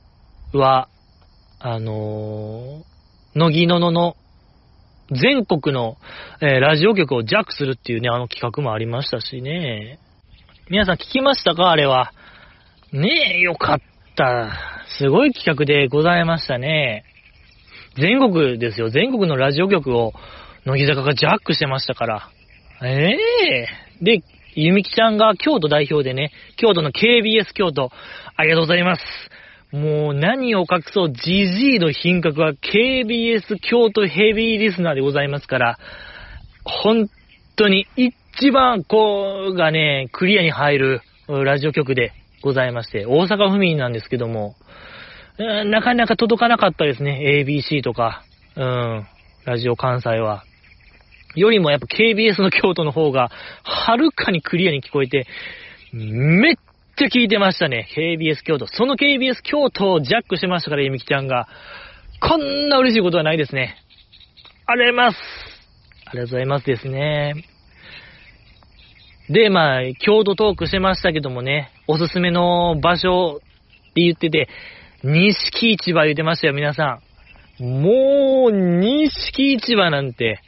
は、あのー、乃木ののの、全国の、えー、ラジオ局をジャックするっていうね、あの企画もありましたしね。皆さん聞きましたか？あれは。ねえ、よかった。すごい企画でございましたね。全国ですよ。全国のラジオ局を、乃木坂がジャックしてましたから。ええー、で、ゆみきちゃんが京都代表でね、京都の KBS 京都、ありがとうございます。もう何を隠そう、GG の品格は KBS 京都ヘビーリスナーでございますから、本当に一番こうがね、クリアに入るラジオ局でございまして、大阪府民なんですけども、なかなか届かなかったですね、ABC とか、うん、ラジオ関西は。よりもやっぱ KBS の京都の方が、はるかにクリアに聞こえて、めっちゃ聞いてましたね。KBS 京都。その KBS 京都をジャックしてましたから、ゆみきちゃんが。こんな嬉しいことはないですね。ありがとうございます。ありがとうございますですね。で、まあ、京都トークしてましたけどもね、おすすめの場所って言ってて、錦市場言ってましたよ、皆さん。もう、錦市場なんて、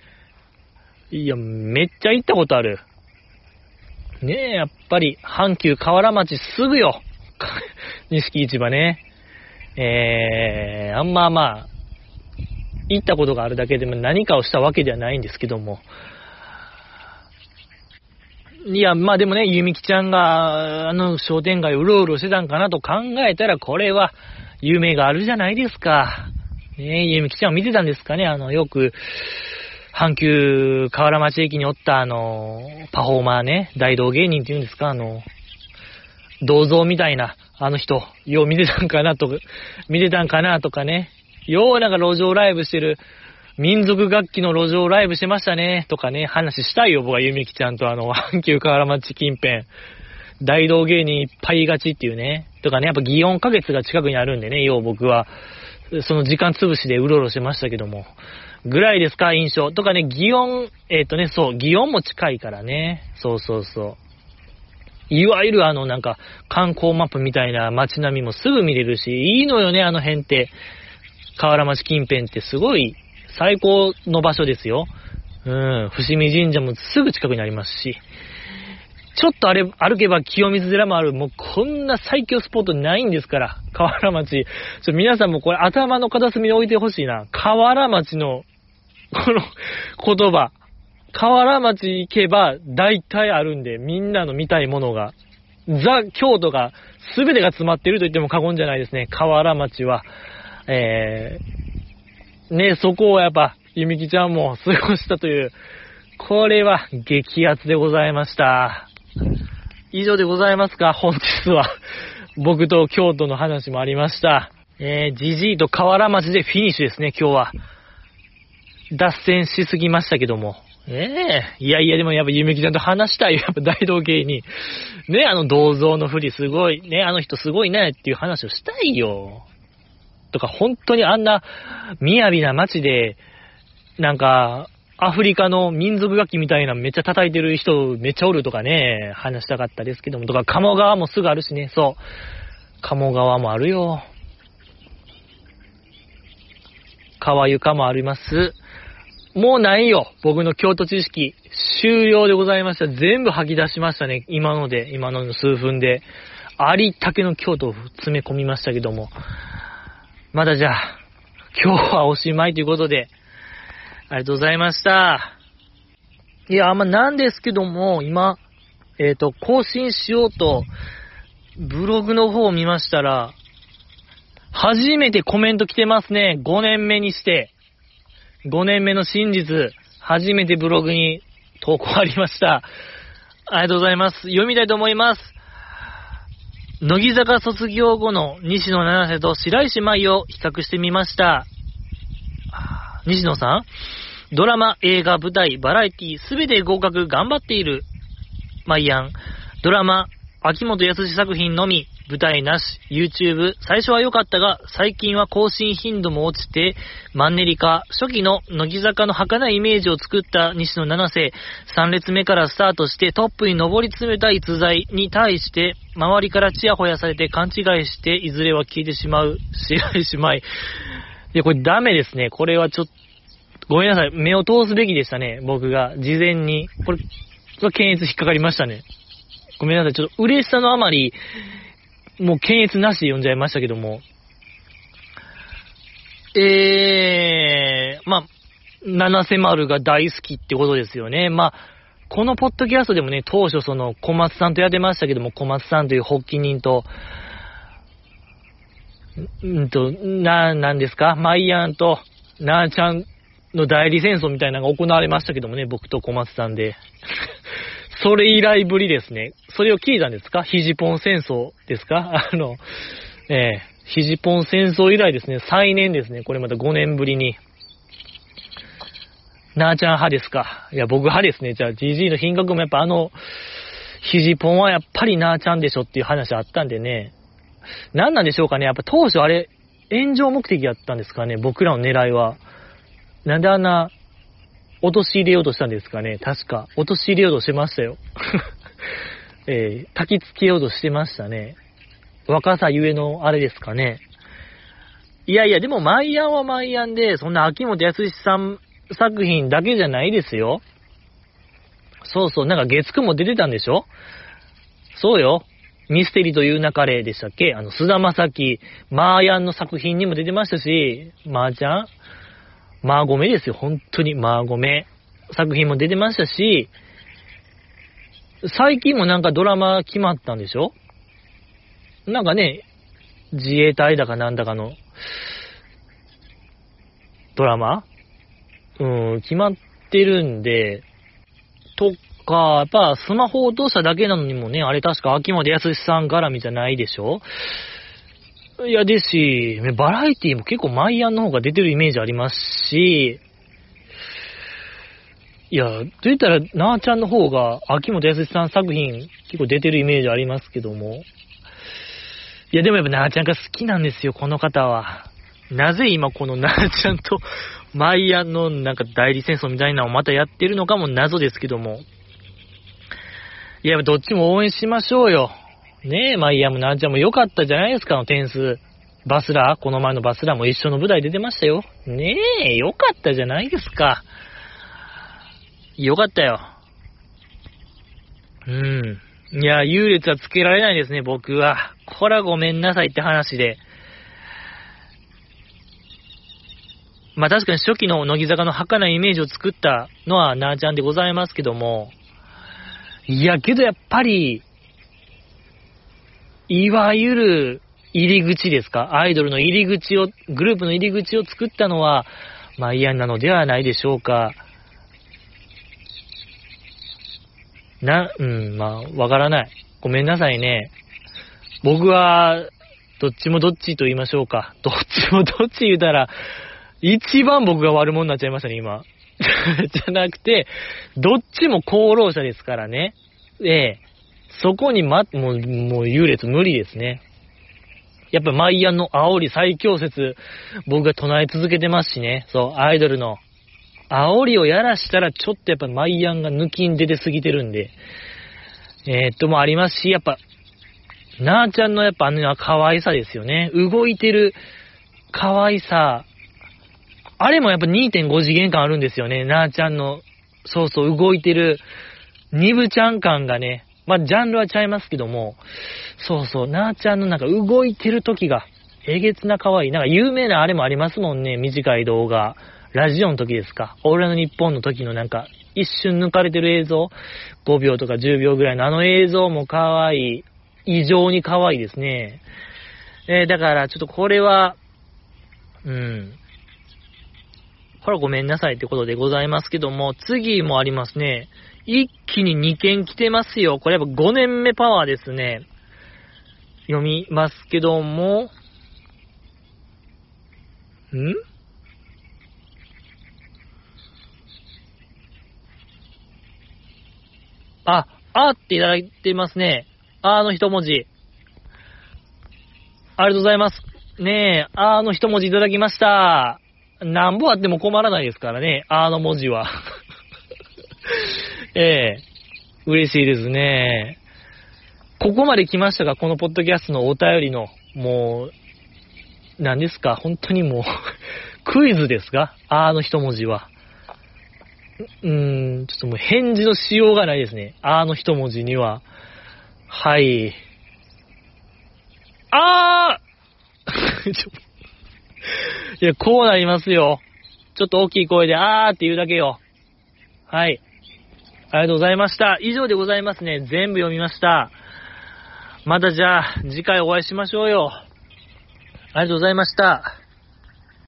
いや、めっちゃ行ったことある。ねえ、やっぱり、阪急河原町すぐよ。錦市場ね。えー、あんままあ、行ったことがあるだけでも何かをしたわけではないんですけども。いや、まあでもね、ゆみきちゃんが、あの商店街うろうろしてたんかなと考えたら、これは、夢があるじゃないですか。ねえ、ゆみきちゃんを見てたんですかね。あの、よく、阪急河原町駅におったあの、パフォーマーね、大道芸人って言うんですか、あの、銅像みたいな、あの人、よう見てたんかなとか、見てたんかなとかね、ようなんか路上ライブしてる、民族楽器の路上ライブしてましたね、とかね、話したいよ、僕はゆみきちゃんとあの、阪急河原町近辺。大道芸人いっぱいいがちっていうね。とかね、やっぱ祇園花月が近くにあるんでね、よう僕は、その時間潰しでうろうろしてましたけども。ぐらいですか、印象。とかね、祇園、えっ、ー、とね、そう、祇園も近いからね。そうそうそう。いわゆるあの、なんか、観光マップみたいな街並みもすぐ見れるし、いいのよね、あの辺って。河原町近辺ってすごい最高の場所ですよ。うん、伏見神社もすぐ近くにありますし。ちょっとあれ、歩けば清水寺もある、もうこんな最強スポットないんですから、河原町。ちょ皆さんもこれ頭の片隅に置いてほしいな。河原町の、この言葉。河原町行けば大体あるんで、みんなの見たいものが。ザ・京都が、すべてが詰まっていると言っても過言じゃないですね。河原町は。え、ね、そこをやっぱ、ゆみきちゃんも過ごしたという、これは激アツでございました。以上でございますか、本日は。僕と京都の話もありました。えー、じじいと河原町でフィニッシュですね、今日は。脱線しすぎましたけども。ええいやいや、でもやっぱゆめきちゃんと話したい。やっぱ大道芸に。ねあの銅像のふりすごい、ねあの人すごいねっていう話をしたいよ。とか、本当にあんな、雅な街で、なんか、アフリカの民族楽器みたいなめっちゃ叩いてる人めっちゃおるとかね、話したかったですけども、とか、鴨川もすぐあるしね、そう。鴨川もあるよ。川床もあります。もうないよ。僕の京都知識。終了でございました。全部吐き出しましたね。今ので、今の数分で。ありったけの京都を詰め込みましたけども。まだじゃあ、今日はおしまいということで、ありがとうございました。いや、まあ、なんですけども、今、えっ、ー、と、更新しようと、ブログの方を見ましたら、初めてコメント来てますね。5年目にして。5年目の真実。初めてブログに投稿ありました。ありがとうございます。読みたいと思います。乃木坂卒業後の西野七瀬と白石舞を比較してみました。西野さんドラマ、映画、舞台、バラエティ、すべて合格頑張っている。マイアン。ドラマ、秋元康作品のみ。舞台なし、YouTube、最初は良かったが、最近は更新頻度も落ちて、マンネリ化、初期の乃木坂の儚いイメージを作った西野七瀬、3列目からスタートしてトップに上り詰めた逸材に対して、周りからチヤホヤされて勘違いして、いずれは消えてしまう、白石舞。いや、これダメですね。これはちょっと、ごめんなさい。目を通すべきでしたね。僕が。事前に。これ、検閲引っかかりましたね。ごめんなさい。ちょっと嬉しさのあまり、もう検閲なしで読んじゃいましたけども。えー、まあ、七瀬丸が大好きってことですよね。まあ、このポッドキャストでもね、当初その小松さんとやってましたけども、小松さんという発起人と、んと、な、なんですか？マイアンと、なーちゃんの代理戦争みたいなのが行われましたけどもね、僕と小松さんで。それ以来ぶりですね。それを聞いたんですか？ヒジポン戦争ですか？あの、えー、ヒジポン戦争以来ですね。再年ですね。これまた5年ぶりに。なーちゃん派ですか？いや、僕派ですね。じゃあ、GG の品格もやっぱあの、ヒジポンはやっぱりなーちゃんでしょっていう話あったんでね。何なんでしょうかね。やっぱ当初あれ、炎上目的やったんですかね。僕らの狙いは。なんであんな落とし入れようとしたんですかね。確か。落とし入れようとしてましたよ。えー、焚きつけようとしてましたね。若さゆえのあれですかね。いやいや、でも、マイアンはマイアンで、そんな秋元康さん作品だけじゃないですよ。そうそう、なんか月9も出てたんでしょ？そうよ。ミステリーという流れでしたっけ？あの、菅田正樹、マーヤンの作品にも出てましたし、マーちゃん？マーゴメですよ、本当に。マーゴメ。作品も出てましたし、最近もなんかドラマ決まったんでしょ？なんかね、自衛隊だかなんだかの、ドラマ？うん、決まってるんで、とか、やっぱスマホ落としただけなのにもね、あれ確か秋元康さん絡みじゃないでしょ？いや、ですし、バラエティも結構マイアンの方が出てるイメージありますし、いや、と言ったら、なーちゃんの方が、秋元康さん作品結構出てるイメージありますけども。いや、でもやっぱなーちゃんが好きなんですよ、この方は。なぜ今この なーちゃんとマイアンのなんか代理戦争みたいなのをまたやってるのかも謎ですけども。いや、どっちも応援しましょうよ。ねえ、マイアムなんちゃんも良かったじゃないですか、の点数。バスラーこの前のバスラーも一緒の舞台出てましたよ。ねえ、良かったじゃないですか。良かったよ。うん。いや、優劣はつけられないですね、僕は。こらごめんなさいって話で。まあ確かに初期の乃木坂の儚いイメージを作ったのはなーちゃんでございますけども、いや、けどやっぱり、いわゆる入り口ですか？アイドルの入り口を、グループの入り口を作ったのは、まあ嫌なのではないでしょうか。な、うん、まあ、わからない。ごめんなさいね。僕は、どっちもどっちと言いましょうか。どっちもどっち言うたら、一番僕が悪者になっちゃいましたね、今。じゃなくて、どっちも功労者ですからね。ええ。そこにま、もう、もう優劣無理ですね。やっぱマイアンの煽り最強説、僕が唱え続けてますしね。そう、アイドルの。煽りをやらしたら、ちょっとやっぱマイアンが抜きん出てすぎてるんで。えー、っともありますし、やっぱ、なーちゃんのやっぱあの可愛さですよね。動いてる可愛さ。あれもやっぱ2.5次元感あるんですよね。なーちゃんの、そうそう、動いてる、ニブちゃん感がね。まあ、ジャンルはちゃいますけども、そうそう、なーちゃんのなんか動いてる時が、えげつな可愛い。なんか有名なあれもありますもんね。短い動画。ラジオの時ですか。俺の日本の時のなんか、一瞬抜かれてる映像。5秒とか10秒ぐらいのあの映像も可愛い。異常に可愛いですね。えー、だからちょっとこれは、うん。これはごめんなさいってことでございますけども、次もありますね。一気に2件来てますよ。これやっぱ5年目パワーですね。読みますけども、ん？あ、あっていただいてますね。あの一文字。ありがとうございます。ねえ、あの一文字いただきました。なんぼあっても困らないですからね、あの文字は。ええ嬉しいですね。ここまで来ましたが、このポッドキャストのお便りの、もう、何ですか？本当にもう クイズですか？あの一文字は。うーん、ちょっともう返事のしようがないですね。あの一文字には。はい。あー いや、こうなりますよ。ちょっと大きい声で、あーって言うだけよ。はい。ありがとうございました。以上でございますね。全部読みました。またじゃあ、次回お会いしましょうよ。ありがとうございました。